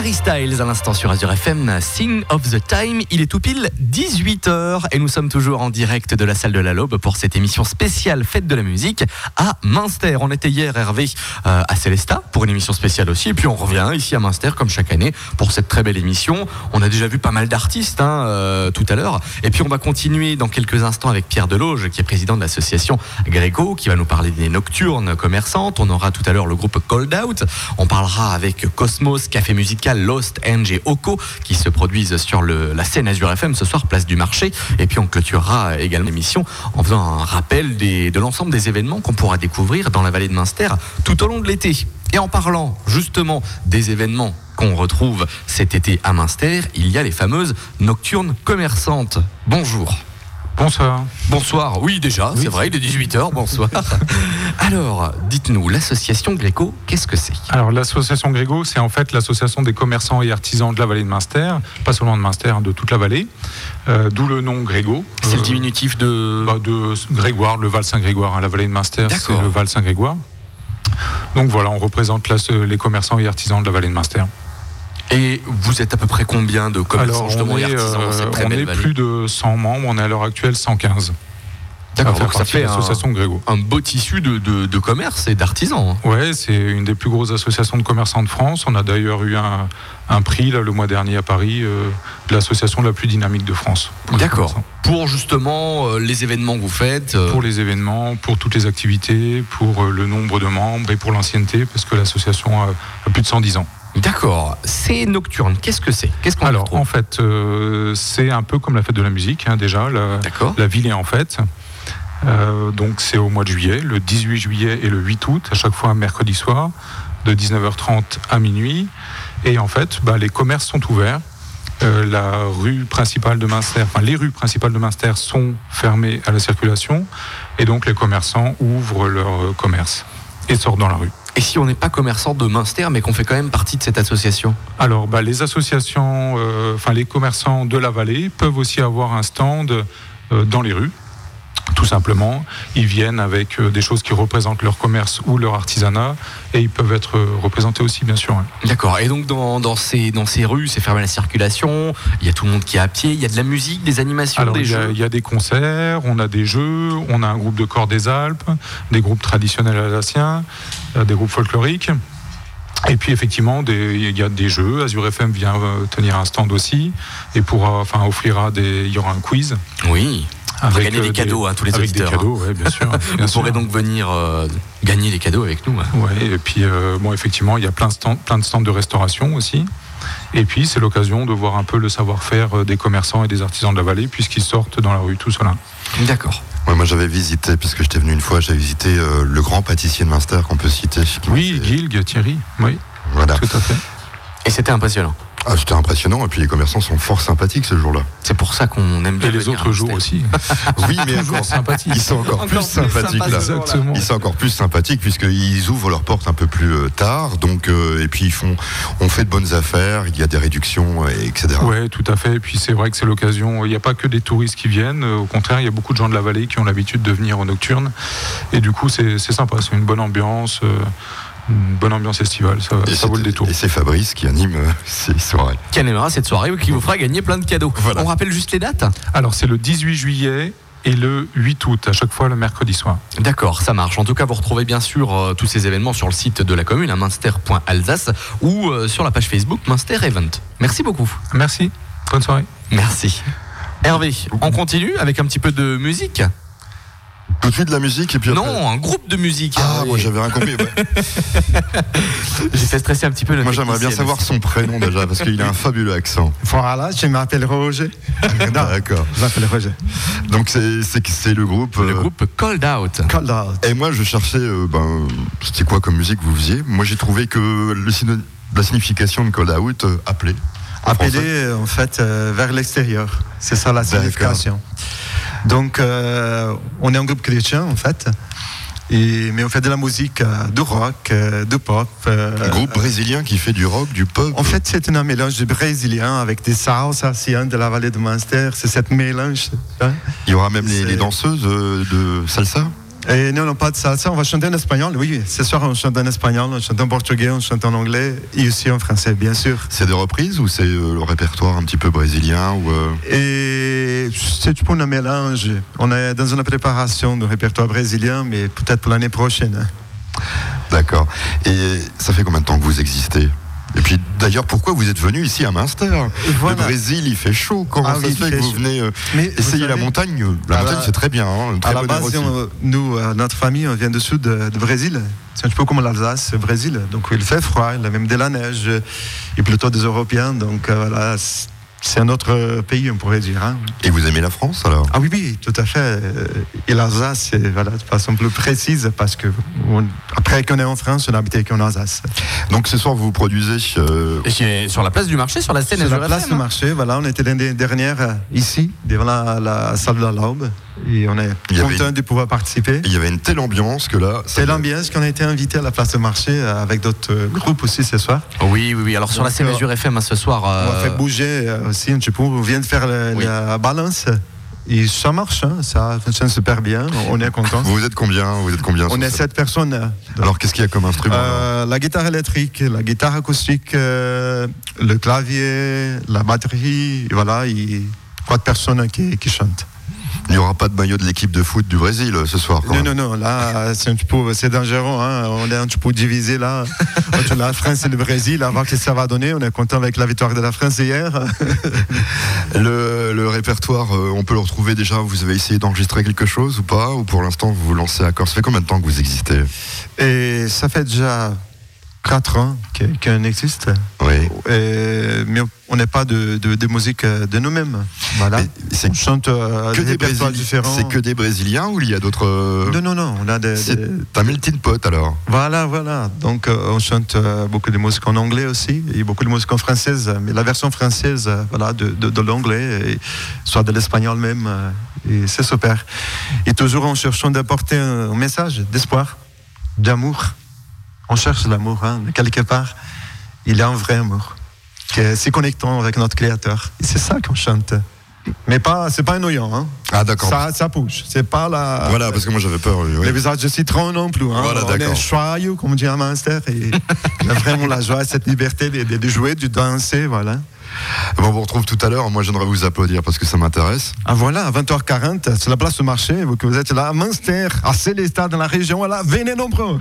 Harry Styles à l'instant sur Azure FM, Sing of the Time. Il est tout pile 18h et nous sommes toujours en direct de la salle de la Lobe pour cette émission spéciale Fête de la musique à Münster. On était hier, Hervé, euh, à Célesta pour une émission spéciale aussi. Et puis on revient ici à Münster comme chaque année pour cette très belle émission. On a déjà vu pas mal d'artistes hein, euh, tout à l'heure. Et puis on va continuer dans quelques instants avec Pierre Deloge qui est président de l'association Grégo qui va nous parler des nocturnes commerçantes. On aura tout à l'heure le groupe Cold Out. On parlera avec Cosmos, Café Musical, Lost, Eng et Oko qui se produisent sur la scène Azure FM ce soir, place du marché. Et puis on clôturera également l'émission en faisant un rappel de l'ensemble des événements qu'on pourra découvrir dans la vallée de Münster tout au long de l'été. Et en parlant justement des événements qu'on retrouve cet été à Münster, il y a les fameuses nocturnes commerçantes. Bonjour. Bonsoir. Bonsoir. Oui, déjà, c'est vrai, il est 18h. Bonsoir. Alors, dites-nous, l'association Gréco, qu'est-ce que c'est? Alors, l'association Gréco, c'est en fait l'association des commerçants et artisans de la vallée de Münster, pas seulement de Münster, hein, de toute la vallée, euh, d'où le nom Grégo. C'est le diminutif de. bah, de Grégoire, le Val Saint-Grégoire, hein, la vallée de Münster, c'est le Val Saint-Grégoire. Donc voilà, on représente là, les commerçants et artisans de la vallée de Münster. Et vous êtes à peu près combien de commerçants Alors, justement on et est, artisans euh, on est plus de 100 membres, on est à l'heure actuelle 115. D'accord, donc ça fait un, Grégo. un beau tissu de, de- de commerce et d'artisans. hein. Ouais, c'est une des plus grosses associations de commerçants de France. On a d'ailleurs eu un, un prix là, le mois dernier à Paris euh, de l'association la plus dynamique de France. D'accord. Pour justement euh, les événements que vous faites. euh, Pour les événements, pour toutes les activités, pour euh, le nombre de membres et pour l'ancienneté, parce que l'association a, a plus de 110 ans. D'accord. C'est nocturne. Qu'est-ce que c'est? Qu'est-ce qu'on Alors, en fait, euh, c'est un peu comme la fête de la musique, hein, déjà. La, D'accord. la ville est en fête. Euh, donc, c'est au mois de juillet, le 18 juillet et le 8 août, à chaque fois un mercredi soir, de 19h30 à minuit. Et en fait, bah, les commerces sont ouverts. Euh, la rue principale de Münster, enfin les rues principales de Münster sont fermées à la circulation et donc les commerçants ouvrent leur commerce et sortent dans la rue. Et si on n'est pas commerçant de Münster, mais qu'on fait quand même partie de cette association Alors, bah, les associations, euh, enfin les commerçants de la vallée peuvent aussi avoir un stand euh, dans les rues. Tout simplement, ils viennent avec euh, des choses qui représentent leur commerce ou leur artisanat et ils peuvent être euh, représentés aussi, bien sûr. D'accord. Et donc dans, dans ces, dans ces rues, c'est fermé à la circulation. Il y a tout le monde qui est à pied. Il y a de la musique, des animations, Alors, des il y, a, jeux. il y a des concerts, on a des jeux, on a un groupe de corps des Alpes, des groupes traditionnels alsaciens, euh, des groupes folkloriques. Et puis effectivement, il y a des jeux. Azure FM vient tenir un stand aussi et pourra, enfin, offrira des. Il y aura un quiz. Oui. Avec, gagner euh, des cadeaux, hein, tous les avec auditeurs. des cadeaux, ouais, bien sûr. bien Vous sûr. pourrez donc venir euh, gagner des cadeaux avec nous. hein. Ouais, et puis euh, bon, effectivement, il y a plein de, stands, plein de stands de restauration aussi. Et puis c'est l'occasion de voir un peu le savoir-faire des commerçants et des artisans de la vallée, puisqu'ils sortent dans la rue tout cela. D'accord. Ouais, moi j'avais visité, puisque j'étais venu une fois, j'avais visité euh, le grand pâtissier de Münster qu'on peut citer. Oui, Gilg, Thierry, oui, Voilà. tout à fait. Et c'était impressionnant. Ah, c'était impressionnant, et puis les commerçants sont fort sympathiques ce jour-là. C'est pour ça qu'on aime bien. Et les autres jours aussi. Oui, mais Toujours encore- sympathique. ils sont encore, Encore plus plus sympathiques là. sympathiques. Exactement. Ils sont encore plus sympathiques puisqu'ils ouvrent leurs portes un peu plus euh, tard, donc euh, et puis ils font, on fait de bonnes affaires, il y a des réductions, et etc. Oui, tout à fait. Et puis c'est vrai que c'est l'occasion. Il n'y a pas que des touristes qui viennent. euh, Au contraire, il y a beaucoup de gens de la vallée qui ont l'habitude de venir au nocturne. Et du coup, c'est c'est sympa. C'est une bonne ambiance, euh, une bonne ambiance estivale. Ça, Et ça vaut le détour. Et c'est Fabrice qui anime euh, ces soirées. Qui animera cette soirée ou qui vous fera gagner plein de cadeaux. Voilà. On rappelle juste les dates Alors c'est le 18 juillet et le 8 août, à chaque fois le mercredi soir. D'accord, ça marche. En tout cas, vous retrouvez bien sûr euh, tous ces événements sur le site de la commune, à minster.alsace, ou euh, sur la page Facebook Minster Event. Merci beaucoup. Merci. Bonne soirée. Merci. Hervé, on continue avec un petit peu de musique Tout de suite de la musique et puis après- Non, un groupe de musique. Ah, Hervé. moi j'avais rien compris. Ouais. J'ai fait stresser un petit peu le Moi j'aimerais bien savoir son prénom déjà parce qu'il a un fabuleux accent. Voilà, je m'appelle Roger. D'accord. je m'appelle Roger. Donc c'est le groupe. Le euh, groupe Cold Out. Cold Out. Et moi, je cherchais, euh, ben, c'était quoi comme musique vous faisiez? Moi, j'ai trouvé que le syno- la signification de call out euh, appelé. en Appelé français. en fait euh, vers l'extérieur. C'est ça la D'accord. signification. Donc, euh, on est un groupe chrétien en fait. Et, mais on fait de la musique, euh, du rock, euh, du pop. Un groupe brésilien qui fait du rock, du pop. En fait, c'est un mélange de brésilien avec des salsa de la vallée de Munster. C'est cette mélange. hein. il y aura même les, danseuses de salsa. Et non, non, pas de salsa. On va chanter en espagnol. Oui, ce soir, on chante en espagnol, on chante en portugais, on chante en anglais et aussi en français, bien sûr. C'est des reprises ou c'est euh, le répertoire un petit peu brésilien ou euh, Et c'est pour un mélange. On est dans une préparation de répertoire brésilien, mais peut-être pour l'année prochaine. hein. D'accord. Et ça fait combien de temps que vous existez? Et puis d'ailleurs, pourquoi vous êtes venu ici à Münster? Voilà. Le Brésil, il fait chaud. Comment Ah ça oui, se fait que vous venez euh, Mais essayer la montagne? La montagne, c'est très bien. hein, très À la base, on- nous, euh, notre famille, on vient du sud de, de Brésil. C'est un petit peu comme l'Alsace, le Brésil. Donc il fait froid, il y a même de la neige, et plutôt des Européens. Donc euh, voilà, c'est- un autre pays, on pourrait dire. hein. Et vous aimez la France alors? Ah oui, oui, tout à fait. Euh, Et l'Alsace, c'est voilà, de façon plus précise, parce que on- après qu'on est en France, on a habité qu'en Alsace. Donc ce soir, vous vous produisez. euh, Et c'est sur la place du marché, sur la scène C'est la place du hein. marché, voilà, on était l'année dernière euh, ici, devant la, la salle de la Laube, et on est avait content une- de pouvoir participer. Il y avait une telle ambiance que là. ça- C'est l'ambiance qu'on a été invité à la place du marché euh, avec d'autres euh, groupes aussi ce soir. Oui, oui, oui. Alors sur la Donc, euh, Azure FM hein, ce soir. On euh, va faire bouger euh, aussi un petit peu. On vient de faire Oui. la balance et ça marche, hein, ça fonctionne super bien. On est content. Vous êtes combien? Vous êtes combien On est sept personnes. euh, Alors qu'est-ce qu'il y a comme instrument Euh, la guitare électrique, la guitare acoustique, euh, le clavier, la batterie, et voilà, il quatre personnes qui, qui chantent. Il n'y aura pas de maillot de l'équipe de foot du Brésil euh, ce soir. quand Non, même. non, non, là, c'est un petit peu, c'est dangereux, hein. on est un petit peu divisé là, entre la France et le Brésil, à voir ce que ça va donner, on est content avec la victoire de la France hier. Le, le répertoire, euh, on peut le retrouver déjà. Vous avez essayé d'enregistrer quelque chose ou pas? Ou pour l'instant, vous vous lancez à corps Ça fait combien de temps que vous existez? Et ça fait déjà 4 ans qu'on existe, Oui. Et- mais on n'est pas de, de, de musique euh, de nous-mêmes, voilà. On chante euh, que des des Brésiliens. différents. C'est que des Brésiliens ou il y a d'autres euh, Non, non, non, on a des- des, un melting pot alors. Voilà, voilà. Donc, on chante beaucoup de musique en anglais aussi, et beaucoup de musique en française, mais la version française, voilà, de, de, l'anglais, soit de l'espagnol même, et c'est super. Et toujours en cherchant d'apporter un message d'espoir, d'amour. On cherche l'amour, hein, mais quelque part. Il y a un vrai amour, qui est si connectant avec notre Créateur. Et c'est ça qu'on chante. Mais pas, c'est pas ennuyant, hein. Ah d'accord. Ça, ça bouge. C'est pas la. Voilà, parce que moi j'avais peur. oui. Les visages de citron non plus. Hein. Voilà, on d'accord. est joyeux, comme on dit à Munster. Et on a vraiment la joie, cette liberté de, de- de jouer, de danser. Voilà. Bon, on vous retrouve tout à l'heure. Moi j'aimerais vous applaudir parce que ça m'intéresse. Ah, voilà, à 20h40, c'est la place du marché. Vous, que vous êtes là à Munster, à Célestat, dans la région. Voilà, venez nombreux.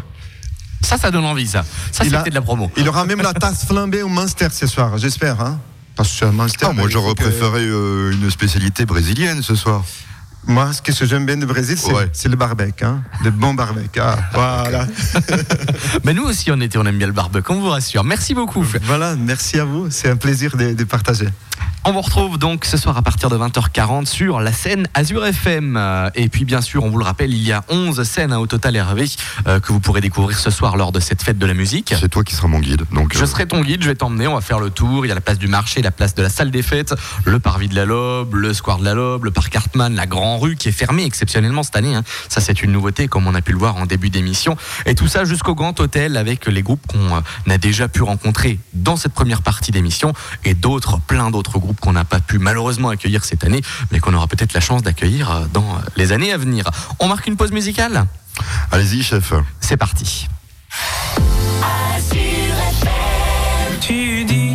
Ça, ça donne envie, ça. Ça, c'était de la promo. Il y aura même la tasse flambée au Munster ce soir, j'espère. Hein. Parce que Munster. Ah, moi j'aurais que- préféré euh, une spécialité brésilienne ce soir. Moi, ce que j'aime bien du Brésil, c'est Ouais. le barbecue. Hein. Le bon barbecue. Ah, voilà. Mais nous aussi, on était, on aime bien le barbecue, on vous rassure. Merci beaucoup. voilà, merci à vous. C'est un plaisir de, de partager. On vous retrouve donc ce soir à partir de 20h40 sur la scène Azure FM. Et puis bien sûr, on vous le rappelle, il y a 11 scènes hein, au total Hervé euh, que vous pourrez découvrir ce soir lors de cette fête de la musique. C'est toi qui seras mon guide. Donc, Je euh, serai ton guide, je vais t'emmener, on va faire le tour. Il y a la place du marché, la place de la salle des fêtes, le parvis de la Lobe, le square de la Lobe, le parc Hartmann, la Grand Rue qui est fermée exceptionnellement cette année. hein. Ça, c'est une nouveauté, comme on a pu le voir en début d'émission. Et tout ça jusqu'au Grand Hôtel avec les groupes qu'on euh, a déjà pu rencontrer dans cette première partie d'émission et d'autres, plein d'autres groupes qu'on n'a pas pu malheureusement accueillir cette année, mais qu'on aura peut-être la chance d'accueillir euh, dans euh, les années à venir. On marque une pause musicale? Allez-y, chef. C'est parti. Tu dis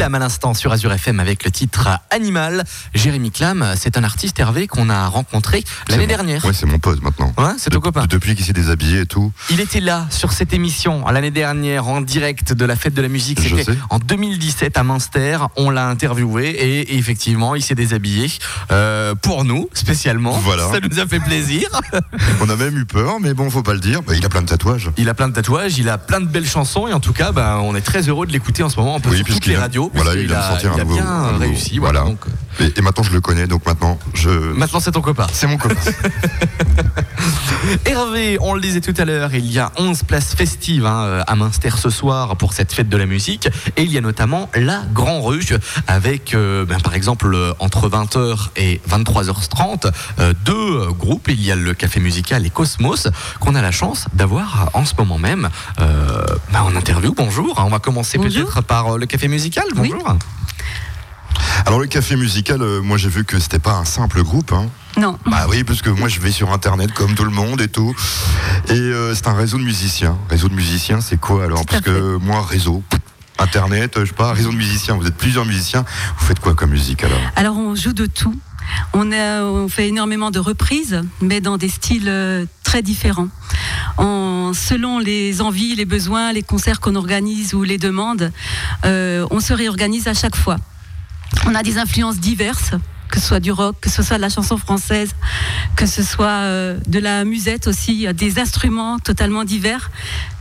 Clam à l'instant sur Azure FM avec le titre Animal. Jérémy Clam, c'est un artiste Hervé qu'on a rencontré l'année dernière. Ouais, c'est mon pote maintenant. Ouais, c'est ton De- copain. Depuis qu'il s'est déshabillé et tout. Il était là sur cette émission l'année dernière en direct de la fête de la musique. C'était en 2017 à Münster. On l'a interviewé et effectivement il s'est déshabillé euh, pour nous spécialement. Voilà. Ça nous a fait plaisir. On a même eu peur, mais bon, faut pas le dire. Bah, il a plein de tatouages. Il a plein de tatouages, il a plein de belles chansons et en tout cas, ben, on est très heureux de l'écouter en ce moment un peu Oui, sur toutes les vient- voilà, il a, sortir il un a nouveau- bien un nouveau- réussi. Voilà. voilà. donc, euh, Et, et maintenant, je le connais, donc maintenant, je. maintenant c'est ton copain. C'est mon copain. Hervé, on le disait tout à l'heure, il y a 11 places festives hein, à Münster ce soir pour cette fête de la musique. Et il y a notamment la Grand Rue avec, euh, ben, par exemple, euh, entre 20h et 23h30, euh, deux euh, groupes. Il y a le Café Musical et Cosmos qu'on a la chance d'avoir en ce moment même euh, ben, en interview. Bonjour, on va commencer peut-être par euh, le Café Musical. Oui. Alors, le café musical, euh, moi, j'ai vu que c'était pas un simple groupe. Hein. Non. Bah oui, parce que moi, je vais sur Internet comme tout le monde et tout. Et euh, c'est un réseau de musiciens. Réseau de musiciens, c'est quoi alors? Parce que moi, réseau. Internet, euh, je sais pas, réseau de musiciens, vous êtes plusieurs musiciens, vous faites quoi comme musique alors? Alors on joue de tout. On, a- fait énormément de reprises, mais dans des styles euh, très différents. En- selon les envies, les besoins, les concerts qu'on organise ou les demandes, euh, on se réorganise à chaque fois. On a des influences diverses, que ce soit du rock, que ce soit de la chanson française, que ce soit euh, de la musette aussi, des instruments totalement divers.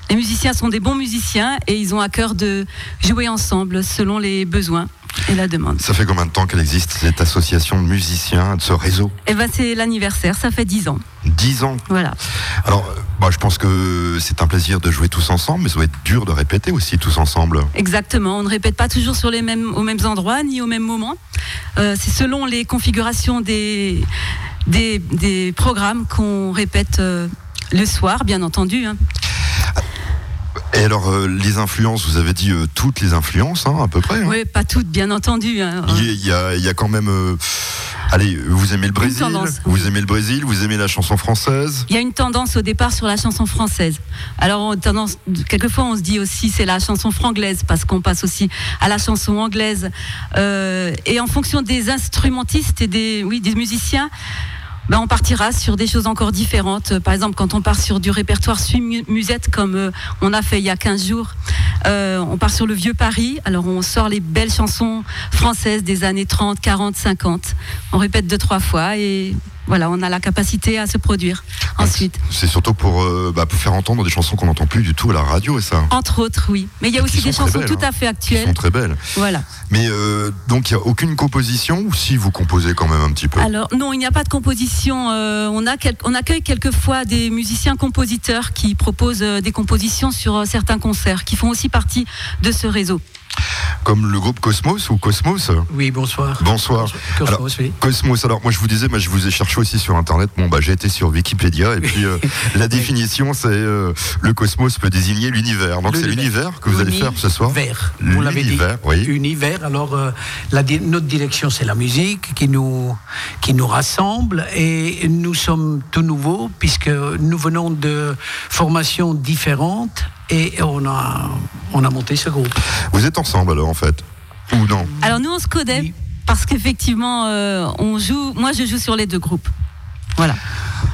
Les musiciens sont des bons musiciens et ils ont à cœur de jouer ensemble selon les besoins et la demande. Ça fait combien de temps qu'elle existe, cette association de musiciens, de ce réseau Eh ben c'est l'anniversaire, ça fait 10 ans. 10 ans. Voilà. Alors, bah, je pense que c'est un plaisir de jouer tous ensemble, mais ça doit être dur de répéter aussi tous ensemble. Exactement. On ne répète pas toujours sur les mêmes, aux mêmes endroits ni au même moment. Euh, c'est selon les configurations des, des, des programmes qu'on répète euh, le soir, bien entendu. hein. Et alors, euh, les influences, vous avez dit euh, toutes les influences, hein, à peu près. hein. Oui, pas toutes, bien entendu. hein. Il y, a- il y a, quand même. euh, allez, vous aimez le Brésil, vous aimez le Brésil, vous aimez la chanson française. Il y a une tendance au départ sur la chanson française. Alors, on, tendance, quelquefois, on se dit aussi c'est la chanson franglaise parce qu'on passe aussi à la chanson anglaise. Et en fonction des instrumentistes et des, oui, des musiciens, ben, on partira sur des choses encore différentes. Par exemple, quand on part sur du répertoire suite musette comme euh, on a fait il y a 15 jours, euh, on part sur le vieux Paris. Alors, on sort les belles chansons françaises des années 30, 40, 50. On répète deux, trois fois et voilà, on a la capacité à se produire ensuite. C'est surtout pour, euh, bah, pour faire entendre des chansons qu'on n'entend plus du tout à la radio et ça. Entre autres, oui. Mais il y a aussi des chansons belles, tout hein. à fait Qui sont actuelles. très belles. Voilà. Mais euh, donc il n'y a aucune composition ou si vous composez quand même un petit peu? Alors non, il n'y a pas de composition. euh, on, a quel- on accueille quelquefois des musiciens compositeurs qui proposent des compositions sur certains concerts, qui font aussi partie de ce réseau. Comme le groupe Cosmos ou Cosmos Oui, bonsoir. Bonsoir. Cosmos, oui. Cosmos, alors moi je vous disais, moi, je vous ai cherché aussi sur internet. Bon, bah j'ai été sur Wikipédia et puis euh, la définition c'est euh, le cosmos peut désigner l'univers. Donc c'est L'univers. l'univers que vous allez faire ce soir Univers. Vous l'avez dit. L'univers, oui. Univers. Alors, euh, la notre direction, c'est la musique qui nous, qui nous rassemble et nous sommes tout nouveaux puisque nous venons de formations différentes et on a, on a monté ce groupe. Vous êtes ensemble alors en fait Ou non Alors nous, on se Oui. parce qu'effectivement, euh, on joue. Moi, je joue sur les deux groupes. Voilà.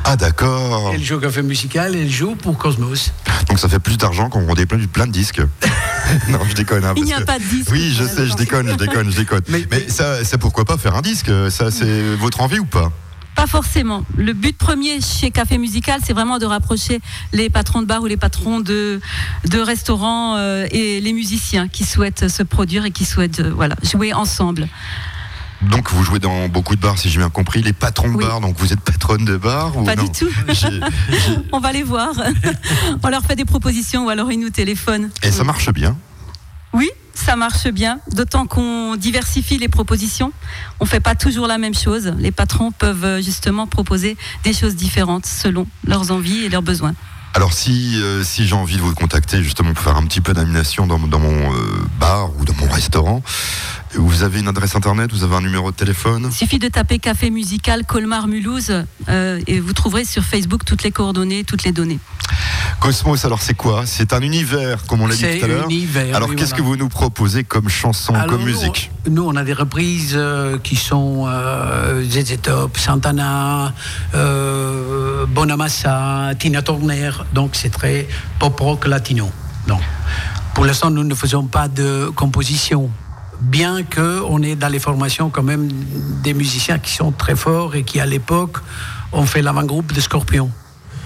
Ah d'accord. Elle joue au café musical, elle joue pour Cosmos. Donc ça fait plus d'argent qu'on vendait plein, plein de disques. non, je déconne. hein, Il n'y a que- pas de disque. Oui, je sais, je déconne, je déconne, je déconne. Mais, Mais- ça, c'est pourquoi pas faire un disque? Ça, c'est votre envie ou pas? Pas forcément. Le but premier chez Café Musical, c'est vraiment de rapprocher les patrons de bar ou les patrons de, de restaurants euh, et les musiciens qui souhaitent se produire et qui souhaitent euh, voilà, jouer ensemble. Donc vous jouez dans beaucoup de bars, si j'ai bien compris, les patrons de Oui. bars. Donc vous êtes patronne de bar ou Pas non du tout. On va les voir. On leur fait des propositions ou alors ils nous téléphonent. Et ça marche bien. Oui, ça marche bien, d'autant qu'on diversifie les propositions. On fait pas toujours la même chose. Les patrons peuvent euh, justement proposer des choses différentes selon leurs envies et leurs besoins. Alors si, euh, si j'ai envie de vous contacter justement pour faire un petit peu d'animation dans, dans mon euh, bar ou dans mon restaurant, Vous avez une adresse internet, vous avez un numéro de téléphone? Il suffit de taper Café Musical Colmar Mulhouse euh, et vous trouverez sur Facebook toutes les coordonnées, toutes les données. Cosmos, alors c'est quoi? C'est un univers, comme on l'a dit tout à l'heure. univers, Alors oui, qu'est-ce voilà. que vous nous proposez comme chanson, Alors, comme nous, musique? Nous, on a des reprises euh, qui sont euh, ZZ Top, Santana, euh, Bonamassa, Tina Turner. Donc, c'est très pop rock latino. Donc, pour l'instant, nous ne faisons pas de composition. Bien qu'on est dans les formations quand même des musiciens qui sont très forts et qui, à l'époque, ont fait l'avant-groupe de Scorpion,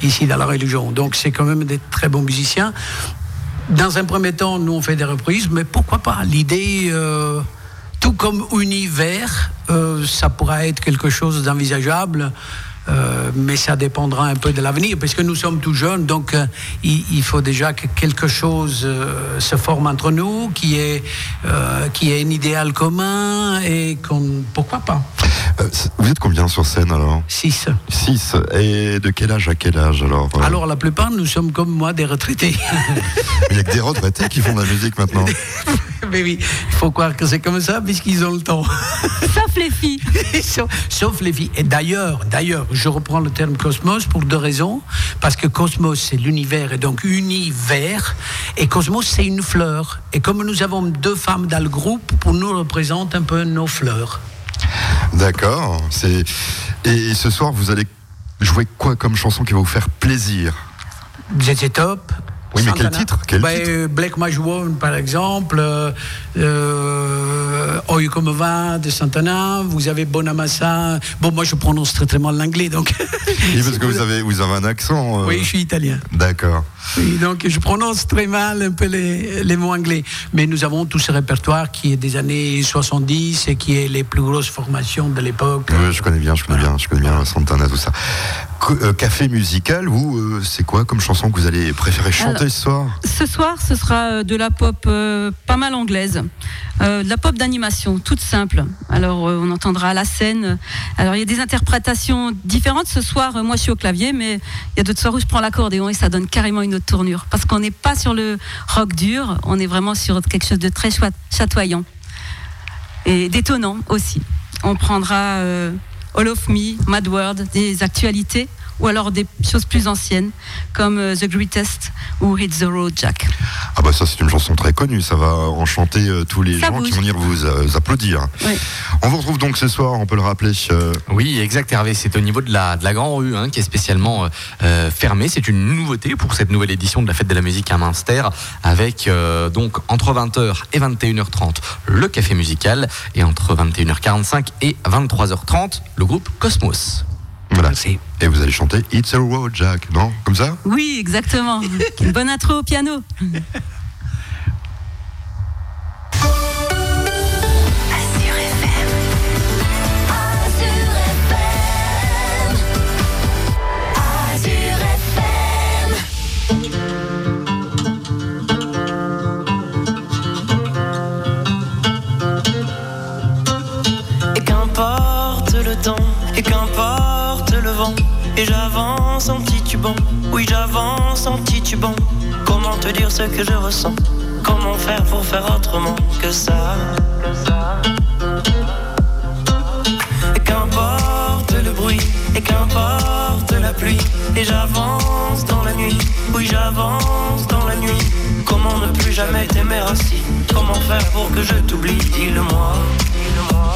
ici dans la religion. Donc, c'est quand même des très bons musiciens. Dans un premier temps, nous on fait des reprises, mais pourquoi pas? L'idée, euh, tout comme univers, euh, ça pourra être quelque chose d'envisageable. Euh, mais ça dépendra un peu de l'avenir, parce que nous sommes tout jeunes, donc euh, il, faut déjà que quelque chose euh, se forme entre nous, qui est, qui un idéal commun, et pourquoi pas Vous êtes combien sur scène alors Six. 6. Et de quel âge à quel âge alors euh Alors la plupart, nous sommes comme moi des retraités. Il n'y a que des retraités qui font de la musique maintenant. mais oui, il faut croire que c'est comme ça, puisqu'ils ont le temps. Sauf les filles. sauf, sauf les filles. Et d'ailleurs, d'ailleurs, je reprends le terme cosmos pour deux raisons. Parce que cosmos, c'est l'univers, et donc univers. Et cosmos, c'est une fleur. Et comme nous avons deux femmes dans le groupe, pour nous représente un peu nos fleurs. D'accord. C'est et ce soir vous allez jouer quoi comme chanson qui va vous faire plaisir? ZZ Top. Oui, mais quel titre? Quel titre? euh, Black Magic Woman, par exemple. Euh, euh, Oi Comme Va de Santana. Vous avez Bonamassa. Bon, moi, je prononce très très mal l'anglais, donc. Oui, parce que vous avez vous avez un accent. euh, Oui, je suis italien. D'accord. Oui, donc je prononce très mal un peu les, les mots anglais. Mais nous avons tout ce répertoire qui est des années 70 et qui est les plus grosses formations de l'époque. Oui, je connais bien, je connais bien, je connais bien Santana, tout ça. Euh, café musical, vous, euh, c'est quoi comme chanson que vous allez préférer chanter Alors- ce soir? Ce soir, ce sera de la pop euh, pas mal anglaise, Euh, de la pop d'animation, toute simple. Alors, euh, on entendra la scène. Alors, il y a des interprétations différentes. Ce soir, euh, moi, je suis au clavier, mais il y a d'autres soirs où je prends l'accordéon et ça donne carrément une autre tournure. Parce qu'on n'est pas sur le rock dur, on est vraiment sur quelque chose de très chatoyant et détonnant aussi. On prendra All of Me, Mad World, des actualités ou alors des choses plus anciennes comme euh, The Greatest ou Hit the Road Jack. Ah bah ça c'est une chanson très connue, ça va enchanter euh, tous les Ça gens qui vont venir vous euh, applaudir. Oui. On vous retrouve donc ce soir, on peut le rappeler. euh, Oui, exact Hervé, c'est au niveau de la, de la Grand Rue hein, qui est spécialement euh, fermée. C'est une nouveauté pour cette nouvelle édition de la Fête de la musique à Münster avec euh, donc entre 20h et 21h30 le café musical et entre 21h45 et 23h30 le groupe Cosmos. Voilà. Et vous allez chanter It's a Road Jack, non? Comme ça? Oui, exactement. Une bonne intro au piano. Et j'avance en titubant, oui j'avance en titubant. Comment te dire ce que je ressens? Comment faire pour faire autrement que ça? Et qu'importe le bruit, et qu'importe la pluie, et j'avance dans la nuit, oui j'avance dans la nuit. Comment ne plus jamais t'aimer ainsi? Comment faire pour que je t'oublie? Dis-le-moi, dis-le-moi.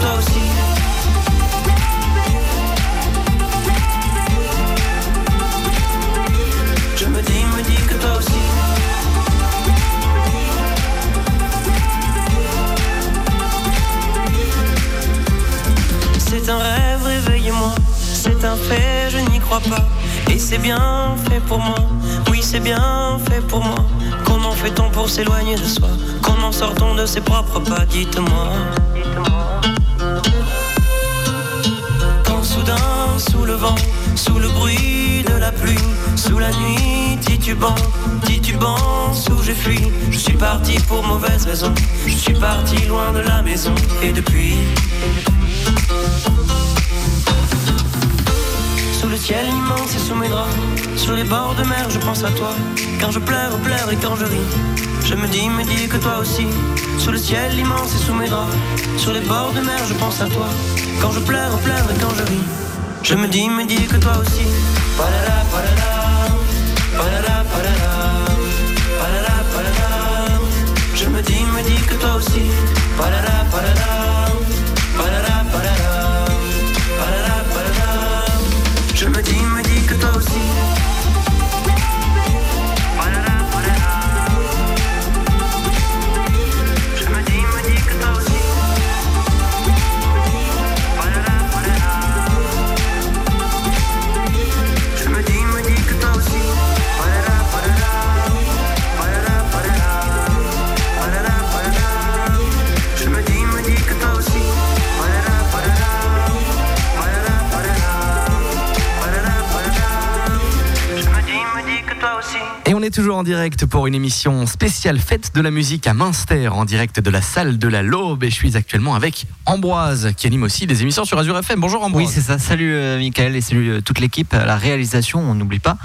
toi aussi Je me dis, me dis que toi aussi. C'est un rêve, réveillez-moi C'est un fait, je n'y crois pas. Et c'est bien fait pour moi. Oui, c'est bien fait pour moi. Comment fait-on pour s'éloigner de soi? Comment sort-on de ses propres pas? Dites-moi. Sous le vent, sous le bruit de la pluie, sous la nuit, titubant, titubant, sous j'ai fui. Je suis parti pour mauvaise raison. Je suis parti loin de la maison. Et depuis. Sous le ciel immense et sous mes draps, sur les bords de mer, je pense à toi. Quand je pleure, pleure et quand je ris, je me dis, me dis que toi aussi. Sous le ciel immense et sous mes draps, sur les bords de mer, je pense à toi. Quand je pleure, pleure et quand je ris, je me dis, me dis que toi aussi. Palala, palala. Je me dis, me dis que toi aussi. Je me dis, me dis que toi aussi. Est toujours en direct pour une émission spéciale fête de la musique à Münster, en direct de la salle de la Laube. Et je suis actuellement avec Ambroise, qui anime aussi des émissions sur Azure FM. Bonjour Ambroise. Oui, c'est ça. Salut euh, Michael et salut euh, toute l'équipe. La réalisation, on n'oublie pas.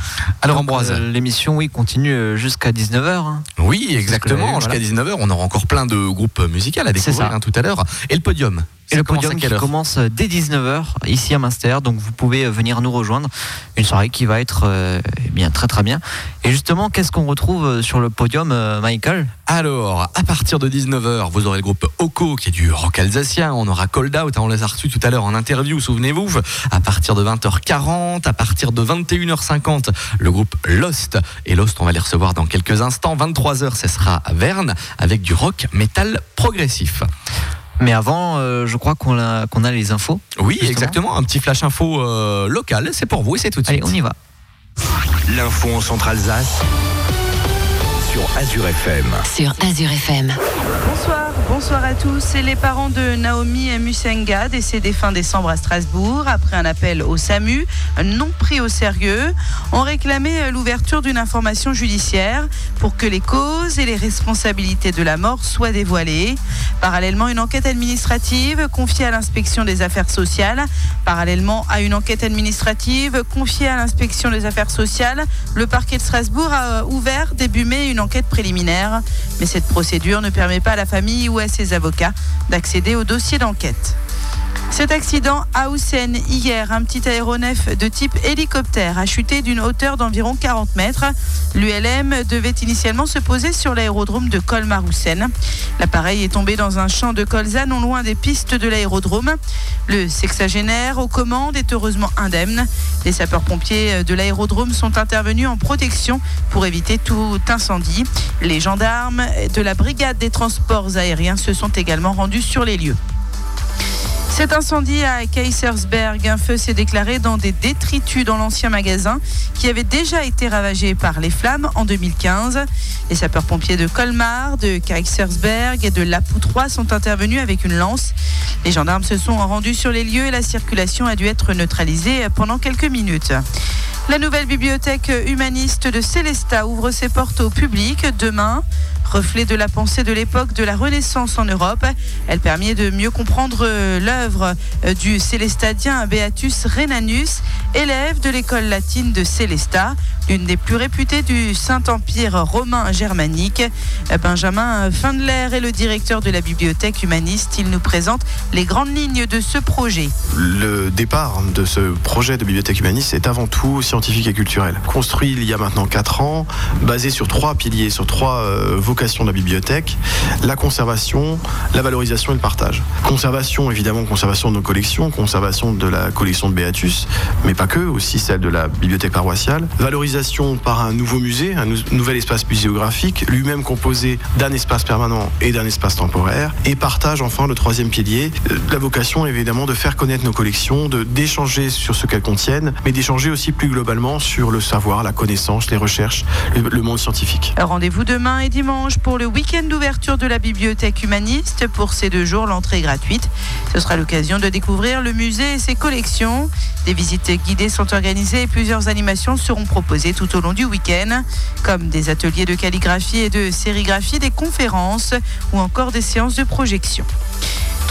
Alors Donc, Ambroise. euh, L'émission, oui, continue euh, jusqu'à 19h. Oui, C'est ce exactement. Jusqu'à 19h, on aura encore plein de groupes musicaux à découvrir hein, tout à l'heure. Et le podium. Et le podium qui commence euh, dès 19h ici à Münster. Donc vous pouvez euh, venir nous rejoindre. Une soirée qui va être euh, eh bien très très bien. Et justement, qu'est-ce qu'on retrouve sur le podium, Michael? Alors, à partir de 19h, vous aurez le groupe Oko qui est du rock alsacien. On aura Cold Out, hein, on les a reçus tout à l'heure en interview, souvenez-vous. À partir de 20h40, à partir de 21h50, le groupe Lost. Et Lost, on va les recevoir dans quelques instants. 23h, ce sera à Verne avec du rock métal progressif. Mais avant, euh, je crois qu'on a, qu'on a les infos. Oui, Justement. exactement. Un petit flash info euh, local, c'est pour vous et c'est tout de suite. Allez, on y va. L'info en Centre-Alsace sur Azure FM. Sur Azure FM. Bonsoir, bonsoir à tous. C'est les parents de Naomi Musenga, décédée fin décembre à Strasbourg, après un appel au SAMU, non pris au sérieux, ont réclamé l'ouverture d'une information judiciaire pour que les causes et les responsabilités de la mort soient dévoilées. Parallèlement, une enquête administrative confiée à l'inspection des affaires sociales. Parallèlement à une enquête administrative confiée à l'inspection des affaires sociales, le parquet de Strasbourg a ouvert début mai une enquête préliminaire. Mais cette procédure ne permet pas à la famille ou à ses avocats d'accéder au dossier d'enquête. Cet accident à Houssen, hier, un petit aéronef de type hélicoptère a chuté d'une hauteur d'environ 40 mètres. L'ULM devait initialement se poser sur l'aérodrome de Colmar-Houssen. L'appareil est tombé dans un champ de colza non loin des pistes de l'aérodrome. Le sexagénaire aux commandes est heureusement indemne. Les sapeurs-pompiers de l'aérodrome sont intervenus en protection pour éviter tout incendie. Les gendarmes de la brigade des transports aériens se sont également rendus sur les lieux. Cet incendie à Kaisersberg, un feu s'est déclaré dans des détritus dans l'ancien magasin qui avait déjà été ravagé par les flammes en 2015. Les sapeurs-pompiers de Colmar, de Kaisersberg et de Lapoutroie sont intervenus avec une lance. Les gendarmes se sont rendus sur les lieux et la circulation a dû être neutralisée pendant quelques minutes. La nouvelle bibliothèque humaniste de Célestat ouvre ses portes au public demain. Reflet de la pensée de l'époque de la Renaissance en Europe, elle permet de mieux comprendre l'œuvre euh, du célestadien Beatus Rhenanus, élève de l'école latine de Célestat, l'une des plus réputées du Saint-Empire romain germanique. Benjamin Findler est le directeur de la bibliothèque humaniste. Il nous présente les grandes lignes de ce projet. Le départ de ce projet de bibliothèque humaniste est avant tout scientifique et culturel. Construit il y a maintenant 4 ans, basé sur trois piliers, sur trois euh, vocations de la bibliothèque, la conservation, la valorisation et le partage. Conservation, évidemment, conservation de nos collections, conservation de la collection de Beatus, mais pas que, aussi celle de la bibliothèque paroissiale. Valorisation par un nouveau musée, un nou- nouvel espace muséographique, lui-même composé d'un espace permanent et d'un espace temporaire. Et partage enfin le troisième pilier. Euh, La vocation évidemment de faire connaître nos collections, d'échanger sur ce qu'elles contiennent, mais d'échanger aussi plus globalement sur le savoir, la connaissance, les recherches, le, le monde scientifique. Rendez-vous demain et dimanche pour le week-end d'ouverture de la bibliothèque humaniste. Pour ces deux jours, l'entrée est gratuite. Ce sera l'occasion de découvrir le musée et ses collections. Des visites guidées sont organisées et plusieurs animations seront proposées tout au long du week-end, comme des ateliers de calligraphie et de sérigraphie, des conférences ou encore des séances de projection.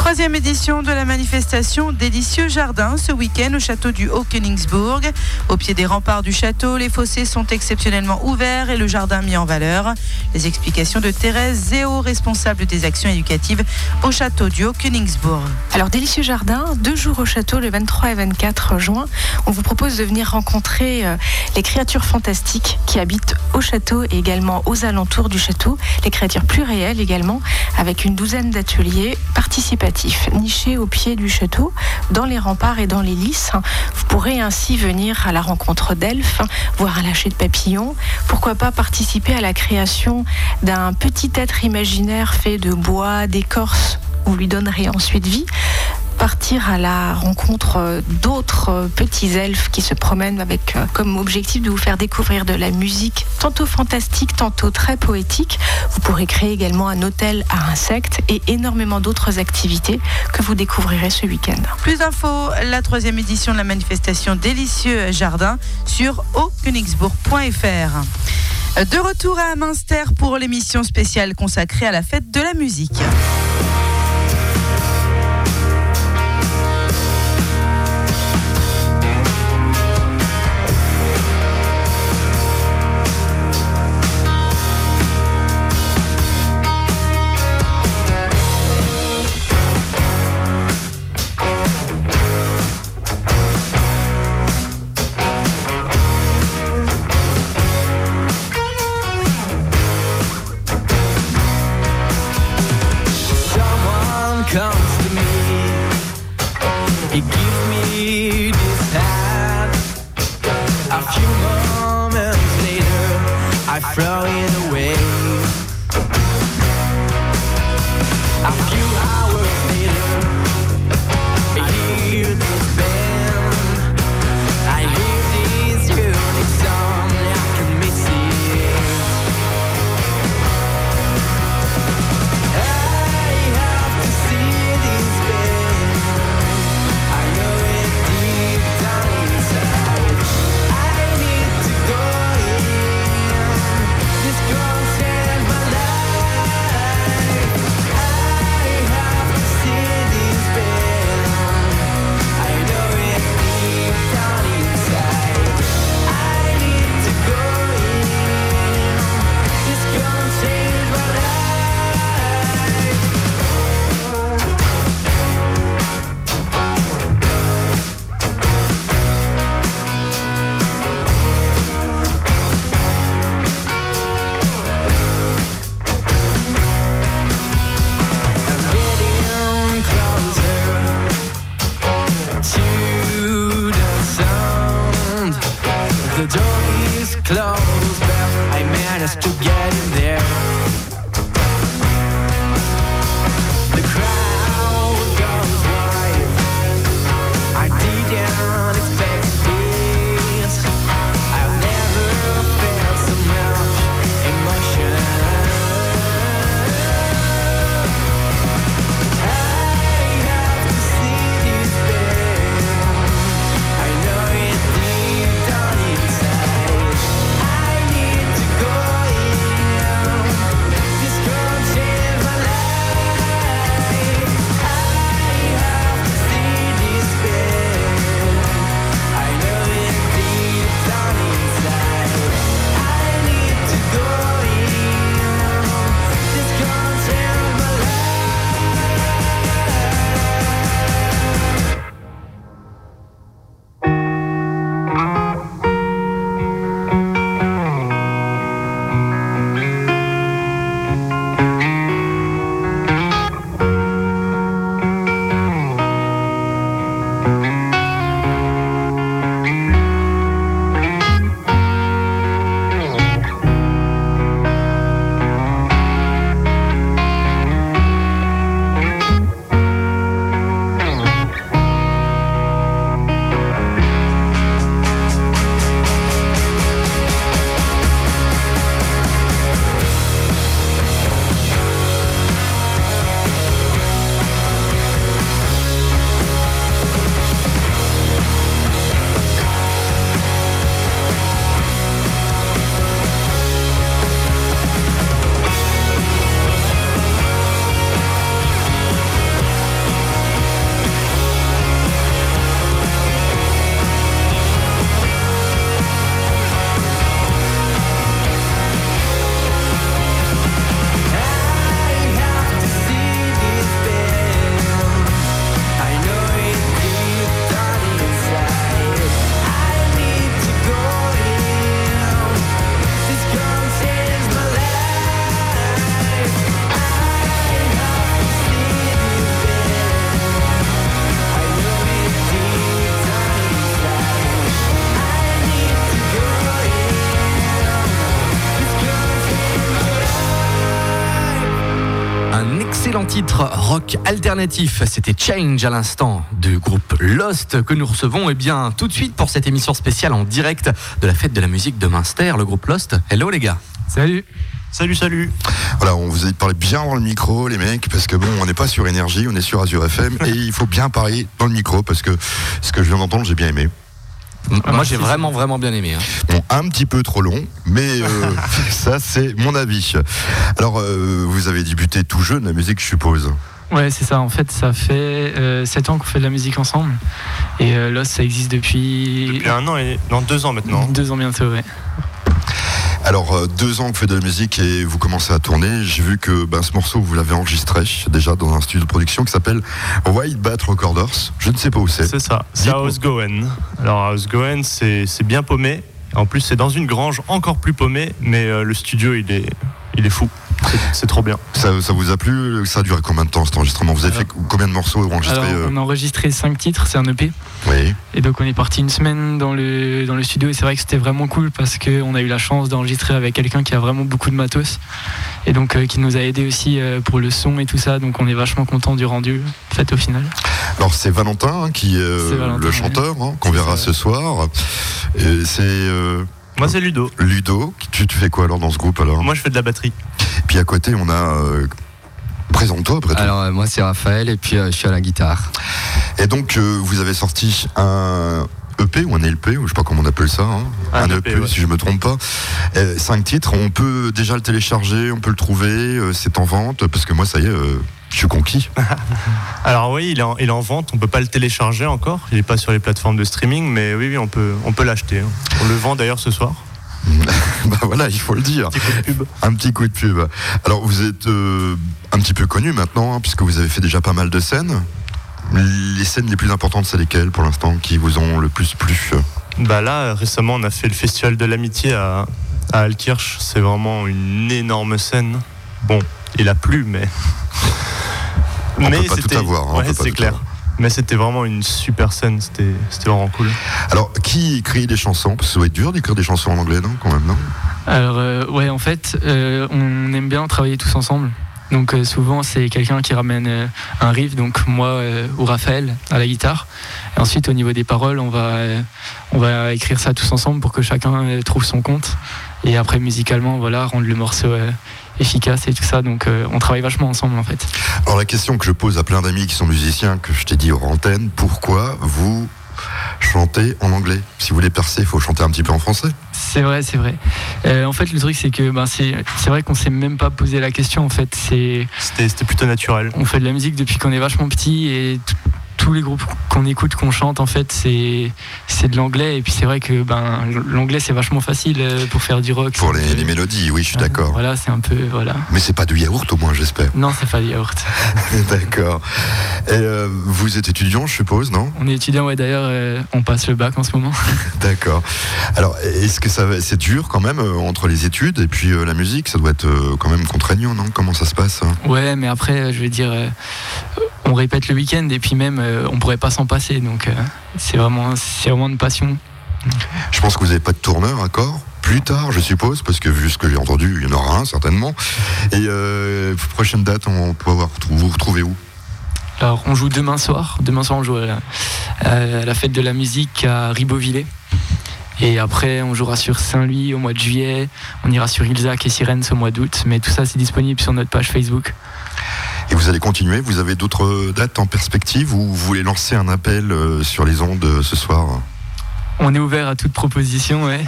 Troisième édition de la manifestation Délicieux Jardin ce week-end au château du Haut-Königsbourg. Au pied des remparts du château, les fossés sont exceptionnellement ouverts et le jardin mis en valeur. Les explications de Thérèse Zéo, responsable des actions éducatives au château du Haut-Königsbourg. Alors, Délicieux Jardin, deux jours au château le 23 et 24 juin. On vous propose de venir rencontrer euh, les créatures fantastiques qui habitent au château et également aux alentours du château. Les créatures plus réelles également, avec une douzaine d'ateliers participatifs nichés au pied du château, dans les remparts et dans les lys. Vous pourrez ainsi venir à la rencontre d'elfes, voir un lâcher de papillons. Pourquoi pas participer à la création d'un petit être imaginaire fait de bois, d'écorce vous lui donnerez ensuite vie. Partir à la rencontre euh, d'autres euh, petits elfes qui se promènent avec euh, comme objectif de vous faire découvrir de la musique, tantôt fantastique, tantôt très poétique. Vous pourrez créer également un hôtel à insectes et énormément d'autres activités que vous découvrirez ce week-end. Plus d'infos, la troisième édition de la manifestation Délicieux Jardin sur aukönigsbourg.fr. De retour à Münster pour l'émission spéciale consacrée à la fête de la musique. I throw it away. Titre rock alternatif. C'était Change à l'instant du groupe Lost que nous recevons eh bien tout de suite pour cette émission spéciale en direct de la fête de la musique de Münster, le groupe Lost. Hello les gars. Salut. Salut, salut. Voilà, on vous a dit de parler bien dans le micro, les mecs, parce que bon, on n'est pas sur énergie, on est sur Azure FM, et il faut bien parler dans le micro, parce que ce que je viens d'entendre, j'ai bien aimé. Moi j'ai vraiment vraiment bien aimé. hein. Bon, un petit peu trop long, mais euh, ça c'est mon avis. Alors, euh, vous avez débuté tout jeune la musique, je suppose. Ouais, c'est ça. En fait, ça fait 7 ans qu'on fait de la musique ensemble. Et euh, Lost, ça existe depuis. Depuis un an et. Non, deux ans maintenant. Deux ans bientôt, ouais. Alors, euh, deux ans que vous faites de la musique et vous commencez à tourner. J'ai vu que ben, ce morceau, vous l'avez enregistré déjà dans un studio de production qui s'appelle White Bat Recorders. Je ne sais pas où c'est. C'est ça, c'est à Osgoen. Alors à Osgoen, c'est c'est bien paumé. En plus, c'est dans une grange encore plus paumée, mais euh, le studio, il est, il est fou. C'est- trop bien. Ça, ça vous a plu Ça a duré combien de temps cet enregistrement Vous avez fait combien de morceaux enregistrés Alors, euh on a enregistré 5 titres, c'est un EP. Oui. Et donc, on est parti une semaine dans le, dans le studio. Et c'est vrai que c'était vraiment cool parce qu'on a eu la chance d'enregistrer avec quelqu'un qui a vraiment beaucoup de matos. Et donc, euh, qui nous a aidé aussi euh, pour le son et tout ça. Donc, on est vachement content du rendu fait au final. Alors c'est Valentin hein, qui est euh, Valentin, le chanteur hein, qu'on verra ce soir. C'est euh, Moi, c'est Ludo. Ludo. Tu, tu fais quoi alors dans ce groupe alors Moi, je fais de la batterie. Puis à côté, on a. euh, Présente-toi après tout. Alors euh, moi c'est Raphaël et puis euh, je suis à la guitare. Et donc euh, vous avez sorti un EP ou un LP, ou je sais pas comment on appelle ça, hein. Un un, EP, EP, ouais. si je me trompe pas. Euh, cinq titres, on peut déjà le télécharger, on peut le trouver, euh, c'est en vente, parce que moi ça y est, euh, je suis conquis. Alors oui, il est, en, il est en vente. On peut pas le télécharger encore. Il est pas sur les plateformes de streaming, mais oui, oui, on peut, on peut l'acheter. hein. On le vend d'ailleurs ce soir. bah voilà, il faut le dire. Un petit coup de pub. Alors vous êtes euh, un petit peu connu maintenant, hein, puisque vous avez fait déjà pas mal de scènes. Les scènes les plus importantes, c'est lesquelles pour l'instant qui vous ont le plus plu Bah là, récemment, on a fait le festival de l'amitié à, à Alkirch. C'est vraiment une énorme scène. Bon, il a plu, mais. On peut pas tout c'était- avoir, hein, ouais, c'est clair. Mais c'était vraiment une super scène. C'était c'était vraiment cool. Alors, qui écrit des chansons? Parce que ça doit être dur d'écrire des chansons en anglais, non Quand même, non? Alors, euh, ouais, en fait, euh, on aime bien travailler tous ensemble. Donc, euh, souvent, c'est quelqu'un qui ramène euh, un riff, donc moi euh, ou Raphaël à la guitare. Et ensuite, au niveau des paroles, on va, on va écrire ça tous ensemble pour que chacun trouve son compte. Et après, musicalement, voilà, rendre le morceau efficace et tout ça. Donc, on travaille vachement ensemble, en fait. Alors, la question que je pose à plein d'amis qui sont musiciens, que je t'ai dit hors antenne, pourquoi vous chantez en anglais Si vous voulez percer, il faut chanter un petit peu en français. C'est vrai, c'est vrai. Euh, en fait, le truc, c'est que ben, c'est c'est vrai qu'on s'est même pas posé la question. En fait, c'est C'était plutôt naturel. On fait de la musique depuis qu'on est vachement petit et tous les groupes qu'on écoute, qu'on chante, en fait, c'est c'est de l'anglais. Et puis c'est vrai que ben l'anglais, c'est vachement facile euh, pour faire du rock. Pour les, les mélodies, oui, je suis d'accord. Voilà, c'est un peu voilà. Mais c'est pas du yaourt au moins, j'espère. Non, c'est pas du yaourt. d'accord. Et euh, vous êtes étudiant, je suppose, non? On est étudiant, ouais. D'ailleurs, euh, on passe le bac en ce moment. D'accord. Alors, est-ce que ça c'est dur quand même entre les études et puis la musique? Ça doit être quand même contraignant, non? Comment ça se passe hein? Ouais, mais après, je veux dire, on répète le week-end et puis même, euh, on pourrait pas s'en passer. Donc, euh, c'est vraiment, c'est vraiment une passion. Je pense que vous n'avez pas de tourneur encore plus tard, je suppose, parce que vu ce que j'ai entendu, il y en aura un certainement. Et euh, prochaine date, on peut avoir, vous vous retrouvez où? Alors, on joue demain soir. Demain soir, on joue à la, à la fête de la musique à Ribeauvillé. Et après, on jouera sur Saint-Louis au mois de juillet. On ira sur Ilzac et Sirens au mois d'août. Mais tout ça, c'est disponible sur notre page Facebook. Et vous allez continuer Vous avez d'autres dates en perspective ou vous voulez lancer un appel euh, sur les ondes euh, ce soir? On est ouvert à toute proposition, ouais.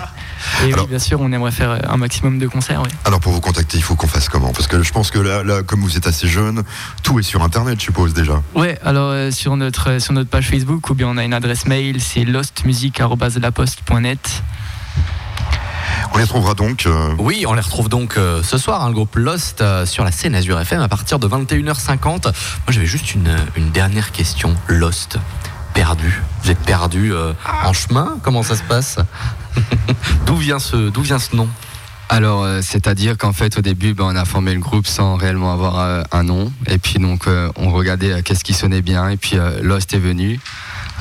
Et oui, bien sûr, on aimerait faire un maximum de concerts, ouais. Alors pour vous contacter, il faut qu'on fasse comment? Parce que je pense que là, là, comme vous êtes assez jeune, tout est sur Internet, je suppose déjà. Ouais, alors euh, sur, notre, euh, sur notre page Facebook, ou bien on a une adresse mail, c'est lostmusic.laposte.net. On les retrouvera donc. euh, Oui, on les retrouve donc euh, ce soir, hein, le groupe Lost euh, sur la scène Azure FM à partir de 21h50. Moi j'avais juste une, une dernière question. Lost, perdu. Vous êtes perdu euh, en chemin? Comment ça se passe? D'où vient, ce, d'où vient ce nom? Alors, euh, c'est-à-dire qu'en fait, au début, ben, on a formé le groupe sans réellement avoir euh, un nom. Et puis, donc, euh, on regardait euh, qu'est-ce qui sonnait bien. Et puis, euh, Lost est venu.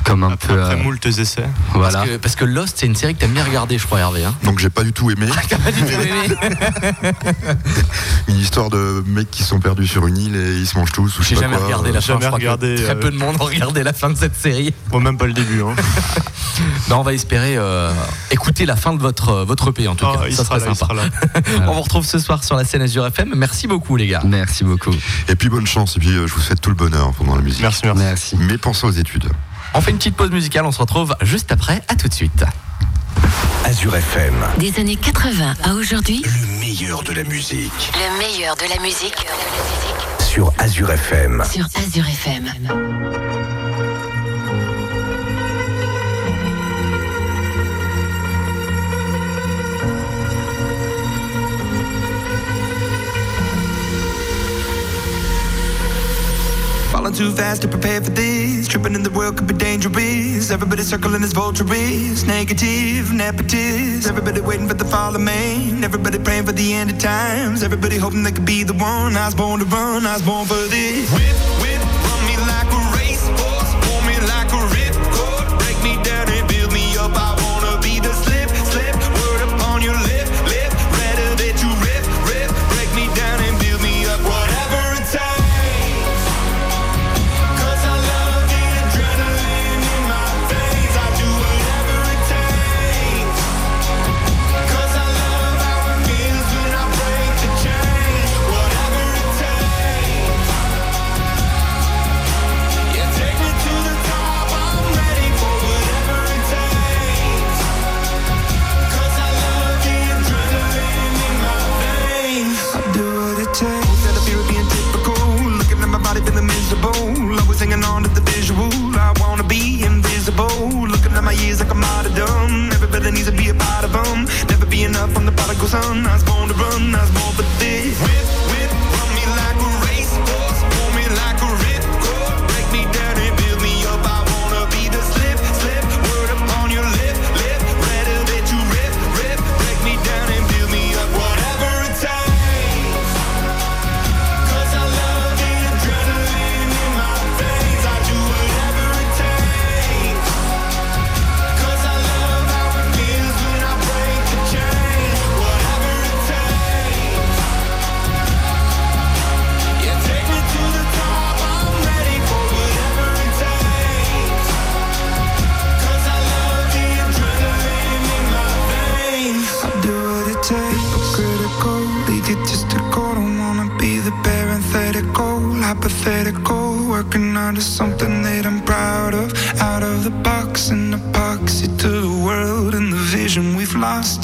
Comme un peu. Après euh, moult essais. Voilà. Parce que, parce que Lost, c'est une série que t'aimes bien regarder, je crois, Hervé. Hein. Donc j'ai pas du tout aimé. une histoire de mecs qui sont perdus sur une île et ils se mangent tous ou je sais J'ai pas jamais quoi. regardé la fin. Jamais je crois que Très euh, peu de monde ont regardé la fin de cette série. Moi, même pas le début. Hein. Non, on va espérer euh, écouter la fin de votre, euh, votre EP en tout Ah, cas. Ça sera sympa. sera là. on vous retrouve ce soir sur la scène Azure FM. Merci beaucoup, les gars. Merci beaucoup. Et puis bonne chance et puis euh, je vous souhaite tout le bonheur pendant la musique. Merci, merci. Merci. Mais pensez aux études. On fait une petite pause musicale. On se retrouve juste après. À tout de suite. Azure FM. Des années 80 à aujourd'hui, Le meilleur de la musique. le meilleur de la musique Sur Azure FM. sur Azure FM. Falling too fast to prepare for this. Tripping in the world could be dangerous. Everybody circling as vultures. Negative, nepotist. Everybody waiting for the fall of man. Everybody praying for the end of times. Everybody hoping they could be the one. I was born to run. I was born for this. Whip, whip, out of something that I'm proud of. Out of the box and epoxy to the world and the vision we've lost.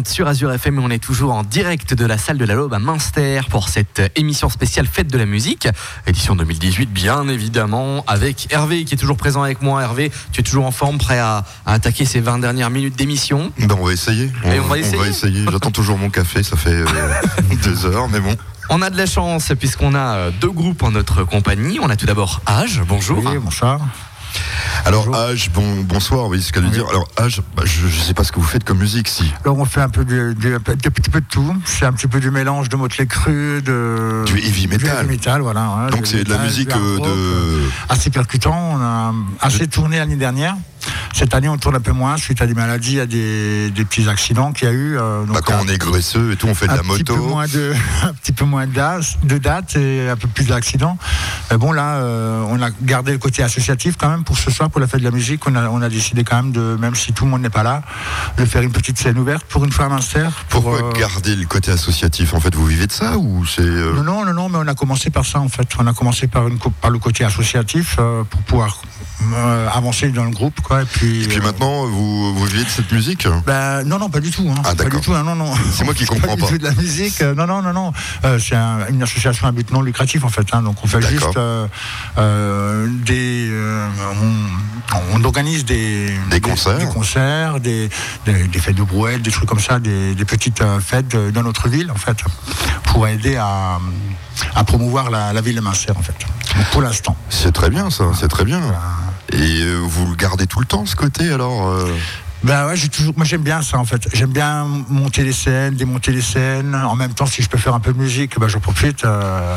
18h40 sur Azure FM et on est toujours en direct de la salle de la Lobe à Münster pour cette émission spéciale Fête de la musique, édition 2018 bien évidemment, avec Hervé qui est toujours présent avec moi. Hervé, tu es toujours en forme, prêt à, à attaquer ces 20 dernières minutes d'émission? Ben, on va essayer. On va essayer. J'attends toujours mon café, ça fait euh, deux heures, mais bon. On a de la chance puisqu'on a euh, deux groupes en notre compagnie. On a tout d'abord Age, bonjour. Oui, bonsoir. Alors, Age, bon, bonsoir, oui, c'est ce qu'elle veut dire. Alors, Age, bah, je ne sais pas ce que vous faites comme musique, si. Alors on fait un peu de, de- de- de- petit peu de tout. C'est un petit peu du mélange de Motley Crue, de Du heavy metal. du heavy metal, voilà. ouais, Donc, c'est de la musique euh, de. assez percutant. On a assez tourné l'année dernière. Cette année, on tourne un peu moins suite à des maladies, à des, des petits accidents qu'il y a eu. euh, donc Bah, quand on est graisseux et tout, on fait de la moto. de, un petit peu moins de dates, et un peu plus d'accidents. Mais bon, là, euh, on a gardé le côté associatif quand même pour ce soir, pour la fête de la musique. On a, on a décidé quand même de, même si tout le monde n'est pas là, de faire une petite scène ouverte pour une fois à Munster. Pour, Pourquoi euh, garder le côté associatif En fait, vous vivez de ça ou c'est euh, non, non, non, mais on a commencé par ça en fait. On a commencé par, une, co- par le côté associatif pour pouvoir avancer dans le groupe, quoi. Et puis, Et puis euh, maintenant, vous, vous vivez de cette musique? Ben, non, non, pas du tout. Hein. Ah, pas du tout. hein, non, non. C'est moi qui comprends pas. tout de la musique. euh, non, non, non, non. Euh, c'est un- une association à but non lucratif en fait. hein. donc on fait juste euh, euh, des, on, on organise des, Des concerts. des, concerts, des, des- des fêtes de brouette, des trucs comme ça, des, petites fêtes de- dans notre ville en fait, pour aider à, à promouvoir la, la ville de Munster en fait. Donc, pour l'instant. C'est très bien ça, c'est très bien. Et euh, vous le gardez tout le temps ce côté alors euh, Ben ouais, j'ai toujours, moi j'aime bien ça en fait. J'aime bien monter les scènes, démonter les scènes. En même temps, si je peux faire un peu de musique, ben j'en profite. euh,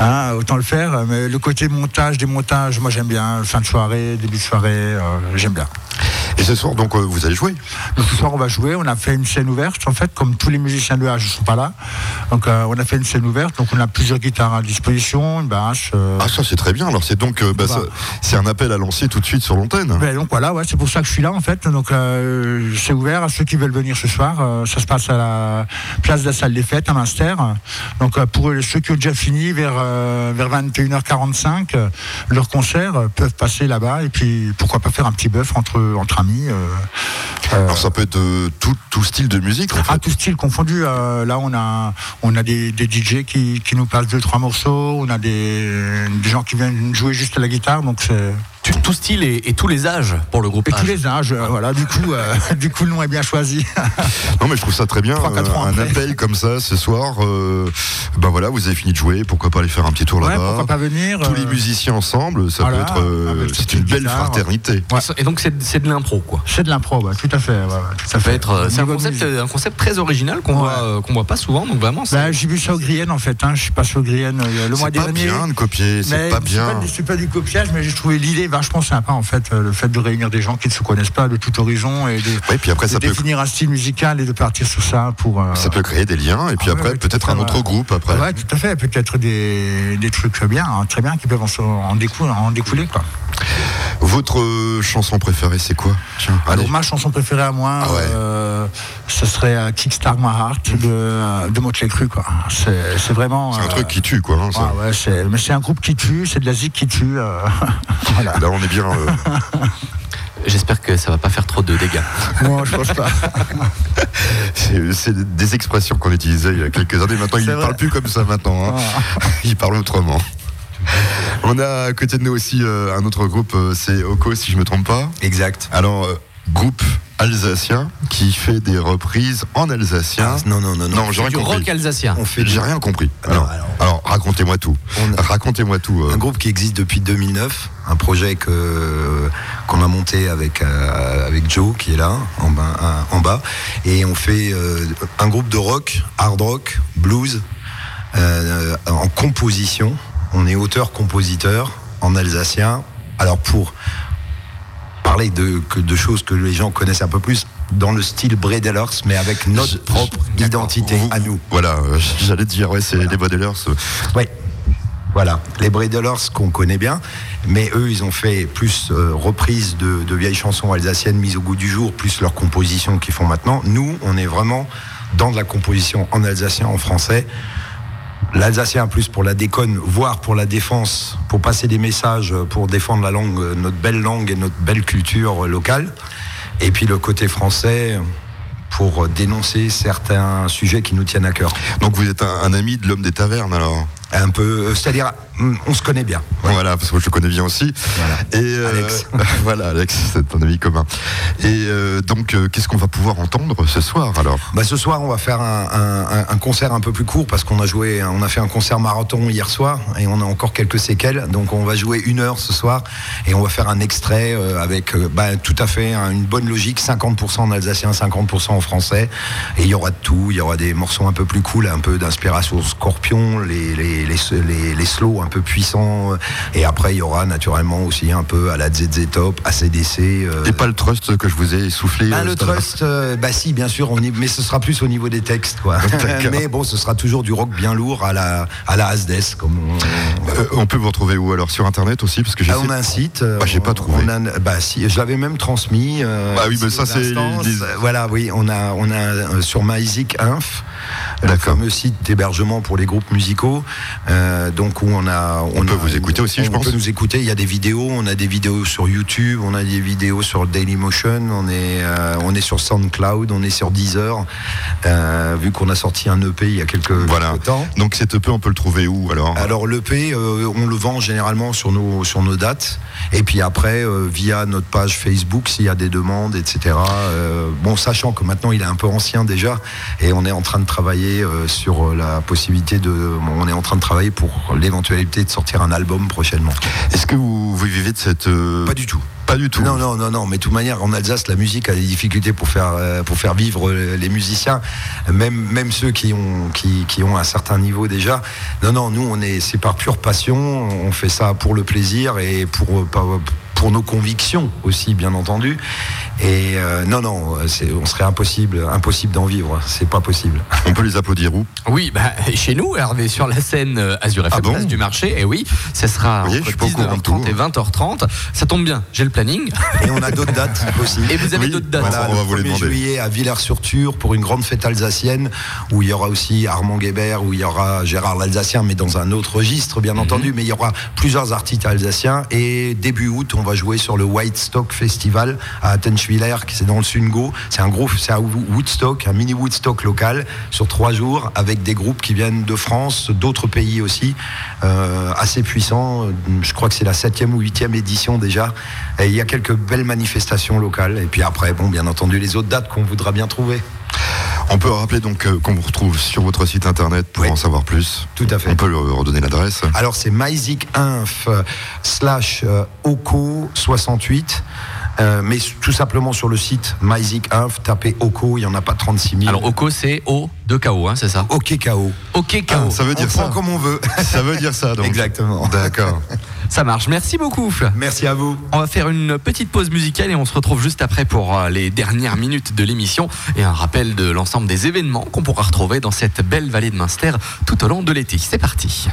hein, autant le faire. Mais le côté montage, démontage, moi j'aime bien. Fin de soirée, début de soirée, euh, j'aime bien. Et ce soir, donc, euh, vous allez jouer Donc ce soir, on va jouer. On a fait une scène ouverte, en fait, comme tous les musiciens de H ne sont pas là. Donc euh, on a fait une scène ouverte. Donc on a plusieurs guitares à disposition, une basse. euh, Ah ça c'est très bien. Alors c'est donc bah, Bah. c'est un appel à lancer tout de suite sur l'antenne. Ben, donc voilà, ouais, c'est pour ça que je suis là en fait. Donc c'est ouvert à ceux qui veulent venir ce soir. Ça se passe à la place de la salle des fêtes à Munster. Donc pour ceux qui ont déjà fini vers vers 21h45 euh, leur concert peuvent passer là-bas et puis pourquoi pas faire un petit bœuf entre entre amis. euh, euh, Alors ça peut être euh, tout, tout style de musique. En fait. ah, tout style confondu. euh, là, on a, on a des, des DJ qui, qui nous passent deux, trois morceaux. On a des, des gens qui viennent jouer juste la guitare. Donc, c'est. Tout, tout style et, et tous les âges pour le groupe Et tous les âges, euh, voilà. Du coup, euh, du coup, le nom est bien choisi. Non mais je trouve ça très bien. Trois, quatre euh, ans un après. appel comme ça ce soir. euh, ben voilà, vous avez fini de jouer. Pourquoi pas aller faire un petit tour Ouais, là-bas pourquoi pas venir Tous les musiciens ensemble, ça voilà, peut être. euh, avec c'est une belle fraternité. Et donc c'est de l'impro quoi. C'est de l'impro, ouais, tout à fait. ouais, ouais, tout Ça peut fait. être, c'est un concept, musique. un concept très original qu'on Ouais. voit, euh, qu'on voit pas souvent. Donc vraiment, Bah, j'ai vu ça au Grienne en fait. Hein. Je suis passé au Grienne euh, le mois C'est pas dernier. bien de copier, c'est pas bien. pas, c'est pas du copiage, mais j'ai trouvé l'idée vachement sympa en fait, euh, le fait de réunir des gens qui ne se connaissent pas de tout horizon et de, Ouais, puis après de ça peut, définir un style musical et de partir sur ça pour. euh, ça peut créer des liens. Et puis Ah après ouais, peut-être un autre groupe après. Ouais, tout à fait. Peut-être des, des trucs bien, hein, très bien, qui peuvent en, se- en, décou- en découler. Quoi. Votre chanson préférée c'est quoi? Tiens, allez. Alors, ma chanson préférée à moi, Ah ouais. euh, ce serait euh, Kickstart My Heart de, euh, de Motley Crue. Quoi. C'est, c'est vraiment. C'est un euh, truc qui tue quoi. hein, ça. ah ouais, c'est, mais c'est un groupe qui tue, c'est de la zik qui tue. euh, voilà. Là on est bien. euh, j'espère que ça va pas faire trop de dégâts. Non, je pense pas. C'est c'est des expressions qu'on utilisait il y a quelques années. Maintenant, ils ne parlent plus comme ça maintenant. hein. Ils parlent autrement. On a à côté de nous aussi euh, un autre groupe, euh, c'est Oko, si je me trompe pas. Exact. Alors, euh, groupe alsacien qui fait des reprises en alsacien. Ah, non, non, non, non. Non, j'ai rien du compris. rock alsacien. On fait du- J'ai rien compris. Alors, Alors, alors, racontez-moi tout. On- Racontez-moi tout. euh. Un groupe qui existe depuis 2009, un projet que qu'on a monté avec euh, avec Joe qui est là en bas, à- en bas, et on fait euh, un groupe de rock, hard rock, blues, en composition. On est auteur-compositeur en alsacien. Alors pour parler de, choses que les gens connaissent un peu plus dans le style Bredelers, mais avec notre propre identité Vous- à nous. Voilà, euh, j'allais te dire, ouais, c'est les Brothers. Oui. Voilà, les Bredelers qu'on connaît bien, mais eux, ils ont fait plus euh, reprises de, de vieilles chansons alsaciennes mises au goût du jour, plus leur composition qu'ils font maintenant. Nous, on est vraiment dans de la composition en alsacien, en français. L'alsacien plus pour la déconne, voire pour la défense, pour passer des messages, pour défendre la langue, notre belle langue et notre belle culture locale. Et puis le côté français pour dénoncer certains sujets qui nous tiennent à cœur. Donc vous êtes un, un ami de l'homme des tavernes alors? Un peu, euh, c'est-à-dire, hum, on se connaît bien. Voilà, parce que je le connais bien aussi. Voilà. Et euh, Alex. voilà, Alex, c'est un ami commun. Et euh, donc, euh, qu'est-ce qu'on va pouvoir entendre ce soir alors? Bah, ce soir, on va faire un, un- un concert un peu plus court parce qu'on a joué, on a fait un concert marathon hier soir et on a encore quelques séquelles. Donc, on va jouer une heure ce soir et on va faire un extrait avec bah, tout à fait hein, une bonne logique 50% en alsacien, 50% en français. Et il y aura de tout. Il y aura des morceaux un peu plus cool, un peu d'inspiration Scorpion, les, les, les, les, les, les slows un peu puissants. Et après, il y aura naturellement aussi un peu à la ZZ Top, ACDC. euh, Et pas le trust que je vous ai soufflé. bah, euh, le trust, euh, bah si, bien sûr, on y- mais ce sera plus au niveau des textes, quoi. Mais bon, ce sera toujours du rock bien lourd à la à la Asdes, comme on. Euh, on peut vous retrouver où alors Sur internet aussi parce que j'ai Ah, on a un site. euh, Bah, j'ai pas trouvé. On a, bah si, je l'avais même transmis. euh, Bah oui, mais ça, c'est Euh, Voilà, oui, on a on a euh, sur MyZig Inf. Le fameux site d'hébergement pour les groupes musicaux, euh, donc où on a, on, peut a- vous écouter aussi, on je pense. peut nous écouter. Il y a des vidéos, on a des vidéos sur YouTube, on a des vidéos sur Dailymotion, on est, euh, on est sur SoundCloud, on est sur Deezer. euh, vu qu'on a sorti un EP il y a quelques, Voilà. quelques temps. Donc cet EP, on peut le trouver où alors? Alors l'EP, on le vend généralement sur nos, sur nos dates. Et puis après, via notre page Facebook, s'il y a des demandes, etc. Bon, sachant que maintenant il est un peu ancien déjà, et on est en train de travailler euh, sur euh, la possibilité de, on est en train de travailler pour l'éventualité de sortir un album prochainement. Est-ce que vous, vous vivez de cette euh, Pas du tout. Pas du tout. Non, non, non, non. Mais de toute manière, en Alsace, la musique a des difficultés pour faire, pour faire vivre les musiciens, même, même ceux qui ont, qui, qui ont un certain niveau déjà. Non, non, nous, on est, c'est par pure passion. On fait ça pour le plaisir et pour, pas- pour nos convictions aussi, bien entendu. Et euh, non, non, c'est, on serait impossible, impossible d'en vivre. C'est pas possible. On peut les applaudir où? Oui, bah, chez nous, Hervé, sur la scène euh, Azur FM, Ah bon? place du marché. Et oui, ce sera voyez, entre je suis pas au courant de tout. 19h30 et 20h30. Ça tombe bien, j'ai le planning. Et on a d'autres dates aussi. Et vous avez Oui, d'autres dates. Voilà, on va le vous les 1er demander. juillet à Villers-sur-Tur pour une grande fête alsacienne où il y aura aussi Armand Guébert, où il y aura Gérard l'Alsacien, mais dans un autre registre, bien entendu. Mais il y aura plusieurs artistes alsaciens. Et début août, on va jouer sur le White Stock Festival à Attenschwiller, qui c'est dans le Sungo. C'est un groupe, c'est un Woodstock, un mini Woodstock local sur trois jours avec des groupes qui viennent de France, d'autres pays aussi, euh, assez puissants. Je crois que c'est la septième ou huitième édition déjà. Et il y a quelques belles manifestations locales. Et puis après, bon, bien entendu, les autres dates qu'on voudra bien trouver. On peut rappeler donc euh, qu'on vous retrouve sur votre site internet pour en savoir plus. Tout à fait. On peut leur redonner l'adresse. Alors c'est myzicinf slash euh, oco 68. Euh, mais tout simplement sur le site myzicinf, tapez OCO, il n'y en a pas 36 000. Alors, OCO, c'est O de KO, hein, c'est ça OK KO. OK KO. Ah, ça veut On dire prend ça. comme on veut. Ça veut dire ça donc. Exactement. D'accord. Ça marche. Merci beaucoup. Merci à vous. On va faire une petite pause musicale et on se retrouve juste après pour euh, les dernières minutes de l'émission et un rappel de l'ensemble des événements qu'on pourra retrouver dans cette belle vallée de Munster tout au long de l'été. C'est parti.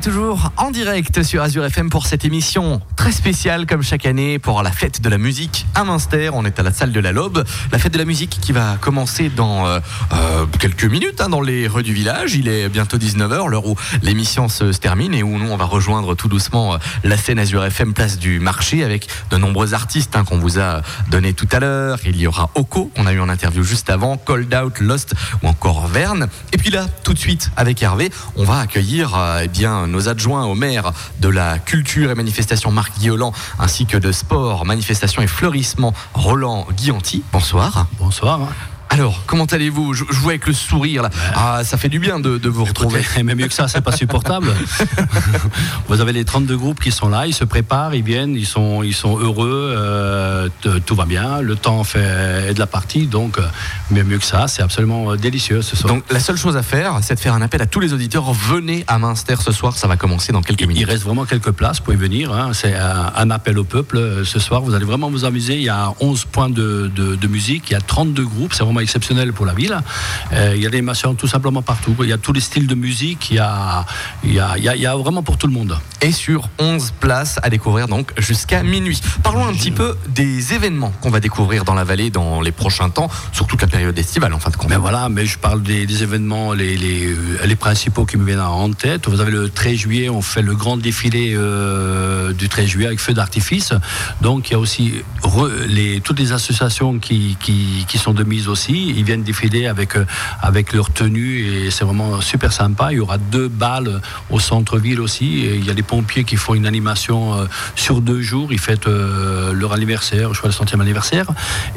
Toujours en direct sur Azure FM pour cette émission très spéciale comme chaque année pour la fête de la musique à Münster. On est à la salle de la Lobe. La fête de la musique qui va commencer dans euh, euh, quelques minutes hein, dans les rues du village. Il est bientôt 19h, l'heure où l'émission se, se termine et où nous on va rejoindre tout doucement euh, la scène Azure FM place du marché avec de nombreux artistes hein, qu'on vous a donné tout à l'heure. Il y aura Oko qu'on a eu en interview juste avant, Cold Out, Lost ou encore Verne. Et puis là, tout de suite avec Hervé, on va accueillir euh, eh bien nos adjoints au maire de la culture et manifestation Marc Guillolan ainsi que de sport, manifestation et fleurissement Roland Guillanti. Bonsoir. Bonsoir. Alors, comment allez-vous je, je vois avec le sourire là. Ah, ça fait du bien de, de vous retrouver. Mais mieux que ça, c'est pas supportable. Vous avez les 32 groupes qui sont là, ils se préparent, ils viennent, ils sont, ils sont heureux, euh, tout va bien, le temps fait de la partie, donc euh, mais mieux que ça, c'est absolument euh, délicieux ce soir. Donc la seule chose à faire, c'est de faire un appel à tous les auditeurs. Venez à Münster ce soir, ça va commencer dans quelques minutes. Il reste vraiment quelques places pour y venir. hein. C'est un, un appel au peuple ce soir. Vous allez vraiment vous amuser. Il y a 11 points de, de- de musique. Il y a 32 groupes. C'est vraiment exceptionnel pour la ville. Euh, il y a des animations tout simplement partout. Il y a tous les styles de musique. Il y a, il y a, il y a- il y a vraiment pour tout le monde. Et sur 11 places à découvrir donc jusqu'à minuit. Parlons un petit peu des événements qu'on va découvrir dans la vallée dans les prochains temps, sur toute la période estivale en fin de compte. Mais voilà, mais je parle des, des événements les, les, euh, les principaux qui me viennent en tête. Vous avez le 13 juillet, on fait le grand défilé euh, du 13 juillet avec feu d'artifice. Donc il y a aussi re- les, toutes les associations qui, qui, qui sont de mise aussi. Ils viennent défiler avec, euh, avec leur tenue et c'est vraiment super sympa. Il y aura deux balles au centre-ville aussi. Et il y a les pompiers qui font une animation euh, sur deux jours. Ils fêtent euh, leur anniversaire, je crois le centième anniversaire.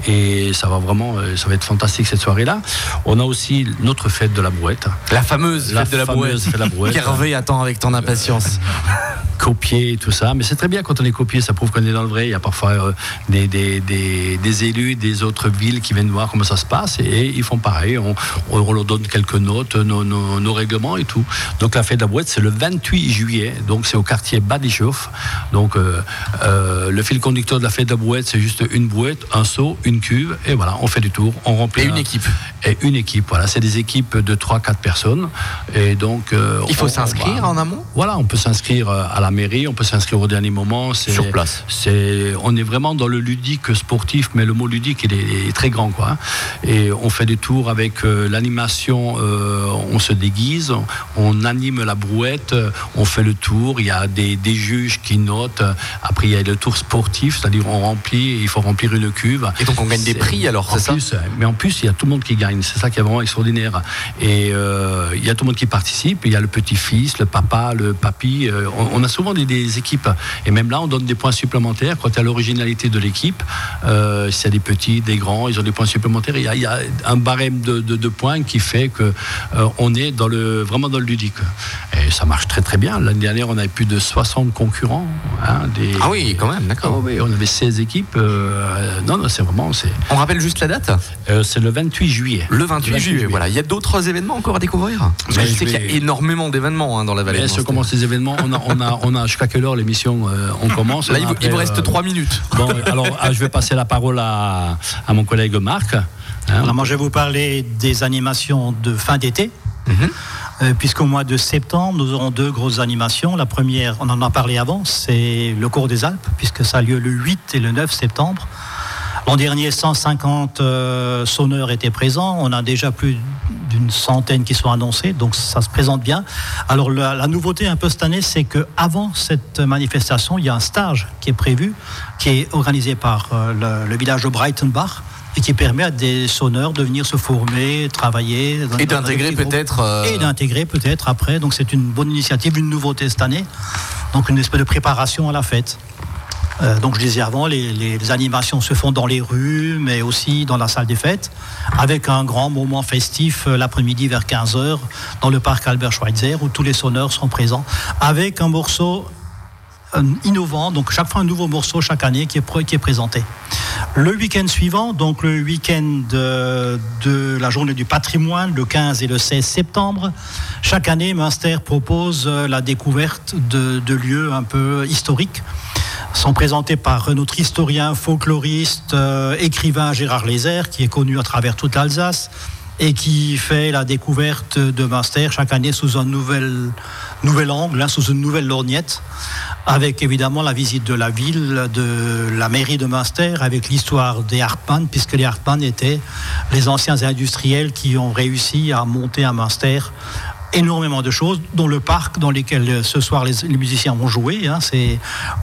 Et ça va vraiment, ça va être fantastique cette soirée-là. On a aussi notre fête de la brouette. La fameuse fête de la brouette. fête de la brouette. Qu'Hervé attend avec tant d'impatience. copier et tout ça. Mais c'est très bien quand on est copié, ça prouve qu'on est dans le vrai. Il y a parfois euh, des, des, des, des élus des autres villes qui viennent voir comment ça se passe et ils font pareil. On, leur donne quelques notes, nos, nos, nos règlements et tout. Donc la fête de la boîte, c'est le 28 juillet. Donc c'est au quartier Badichouf. Donc euh, euh, le fil conducteur de la fête de la brouette, c'est juste une brouette, un seau, une cuve et voilà, on fait du tour, on remplit. Et une un- équipe. Et une équipe, voilà, c'est des équipes de 3-4 personnes. Et donc. euh, Il faut s'inscrire en amont? Voilà, on peut s'inscrire euh, à la mairie, on peut s'inscrire au dernier moment. Sur place. C'est, on est vraiment dans le ludique sportif, mais le mot ludique, il est, il est très grand, quoi. Et on fait des tours avec euh, l'animation, euh, on se déguise, on, anime la brouette, euh, on fait le tour, il y a des, des juges qui notent. Après, il y a le tour sportif, c'est-à-dire on remplit, il faut remplir une cuve. Et donc on gagne des prix, alors, c'est ça? plus, euh, Mais en plus, il y a tout le monde qui gagne, c'est ça qui est vraiment extraordinaire. Et euh, il y a tout le monde qui participe, il y a le petit-fils, le papa, le papy. on, on a souvent des, des équipes, et même là, on donne des points supplémentaires quant à l'originalité de l'équipe. Euh, S'il y a des petits, des grands, ils ont des points supplémentaires. Il y a, il y a un barème de, de- de points qui fait que euh, on est dans le, vraiment dans le ludique. Et ça marche très très bien. L'année dernière, on avait plus de 60 concurrents. hein, des, Ah oui, quand même, d'accord. Oui, on avait 16 équipes. euh, non, non, c'est vraiment. On rappelle juste la date? Euh, c'est le 28 juillet. Le 28 juillet, voilà. Il y a d'autres événements encore à découvrir? Parce que je sais qu'il y a énormément d'événements hein, dans la vallée. Mais se commencent les événements. On a, on a, on a jusqu'à quelle heure l'émission euh, On commence. Là, On a il vous, il après, vous reste euh, 3 minutes. Bon, alors ah, je vais passer la parole à, à mon collègue Marc. Hein? Alors moi, je vais vous parler des animations de fin d'été. Euh, Puisqu'au mois de septembre, nous aurons deux grosses animations. La première, on en a parlé avant, c'est le cours des Alpes, puisque ça a lieu le 8 et le 9 septembre. L'an dernier, 150 euh, sonneurs étaient présents. On a déjà plus d'une centaine qui sont annoncés, donc ça se présente bien. Alors la, la nouveauté un peu cette année, c'est que avant cette manifestation, il y a un stage qui est prévu, qui est organisé par euh, le, le village de Breitenbach et qui permet à des sonneurs de venir se former, travailler. dans- Et d'intégrer peut-être, euh, Et d'intégrer peut-être après. Donc c'est une bonne initiative, une nouveauté cette année. Donc une espèce de préparation à la fête. Euh, donc je disais avant, les, les- les animations se font dans les rues, mais aussi dans la salle des fêtes, avec un grand moment festif euh, l'après-midi vers 15h dans le parc Albert Schweitzer, où tous les sonneurs sont présents, avec un morceau euh, innovant, donc chaque fois un nouveau morceau chaque année qui est, pr- qui est présenté. Le week-end suivant, donc le week-end de, de la journée du patrimoine, le 15 et le 16 septembre, chaque année, Münster propose euh, la découverte de, lieux un peu historiques. Sont présentés par notre historien, folkloriste, euh, écrivain Gérard Lézère, qui est connu à travers toute l'Alsace, et qui fait la découverte de Münster chaque année sous un nouvel, nouvel angle, hein, sous une nouvelle lorgnette, avec évidemment la visite de la ville, de la mairie de Münster, avec l'histoire des Hartmann, puisque les Hartmann étaient les anciens industriels qui ont réussi à monter à Münster énormément de choses, dont le parc dans lequel euh, ce soir les, musiciens vont jouer. hein.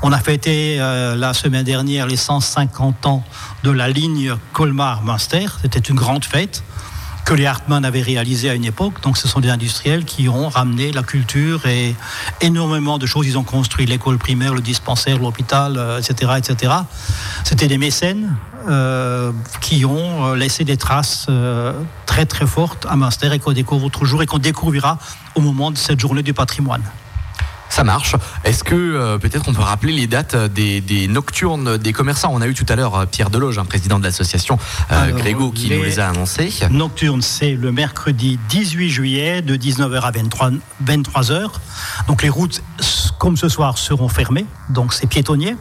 On a fêté euh, la semaine dernière les 150 ans de la ligne Colmar-Münster. C'était une grande fête que les Hartmann avaient réalisée à une époque. Donc ce sont des industriels qui ont ramené la culture et énormément de choses. Ils ont construit l'école primaire, le dispensaire, l'hôpital, euh, etc., etc. C'était des mécènes euh, qui ont euh, laissé des traces très très fortes à Münster et qu'on découvre toujours et qu'on découvrira au moment de cette journée du patrimoine. Ça marche. Est-ce que euh, peut-être on peut rappeler les dates euh, des, des nocturnes des commerçants? On a eu tout à l'heure euh, Pierre Deloge, un président de l'association euh, Grégo, qui nous les a annoncés. Nocturne, c'est le mercredi 18 juillet de 19h à 23, 23h. Donc les routes, comme ce soir, seront fermées. Donc c'est piétonnier.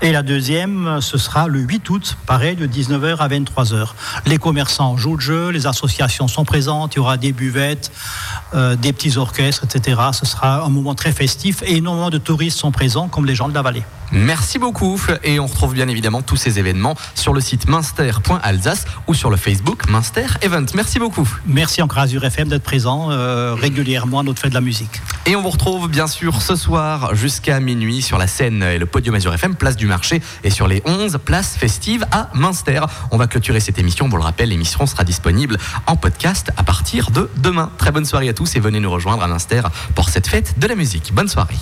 Et la deuxième, ce sera le 8 août, pareil, de 19h à 23h. Les commerçants jouent le jeu, les associations sont présentes, il y aura des buvettes, euh, des petits orchestres, etc. Ce sera un moment très festif et énormément de touristes sont présents, comme les gens de la vallée. Merci beaucoup. Et on retrouve bien évidemment tous ces événements sur le site minster.alsace ou sur le Facebook Minster Event. Merci beaucoup. Merci encore à Azure FM d'être présent euh, régulièrement à notre fête de la musique. Et on vous retrouve bien sûr ce soir jusqu'à minuit sur la scène et le podium Azure FM, place du marché et sur les 11 places festives à Münster. On va clôturer cette émission. Pour le rappel, l'émission sera disponible en podcast à partir de demain. Très bonne soirée à tous et venez nous rejoindre à l'Inster pour cette fête de la musique. Bonne soirée.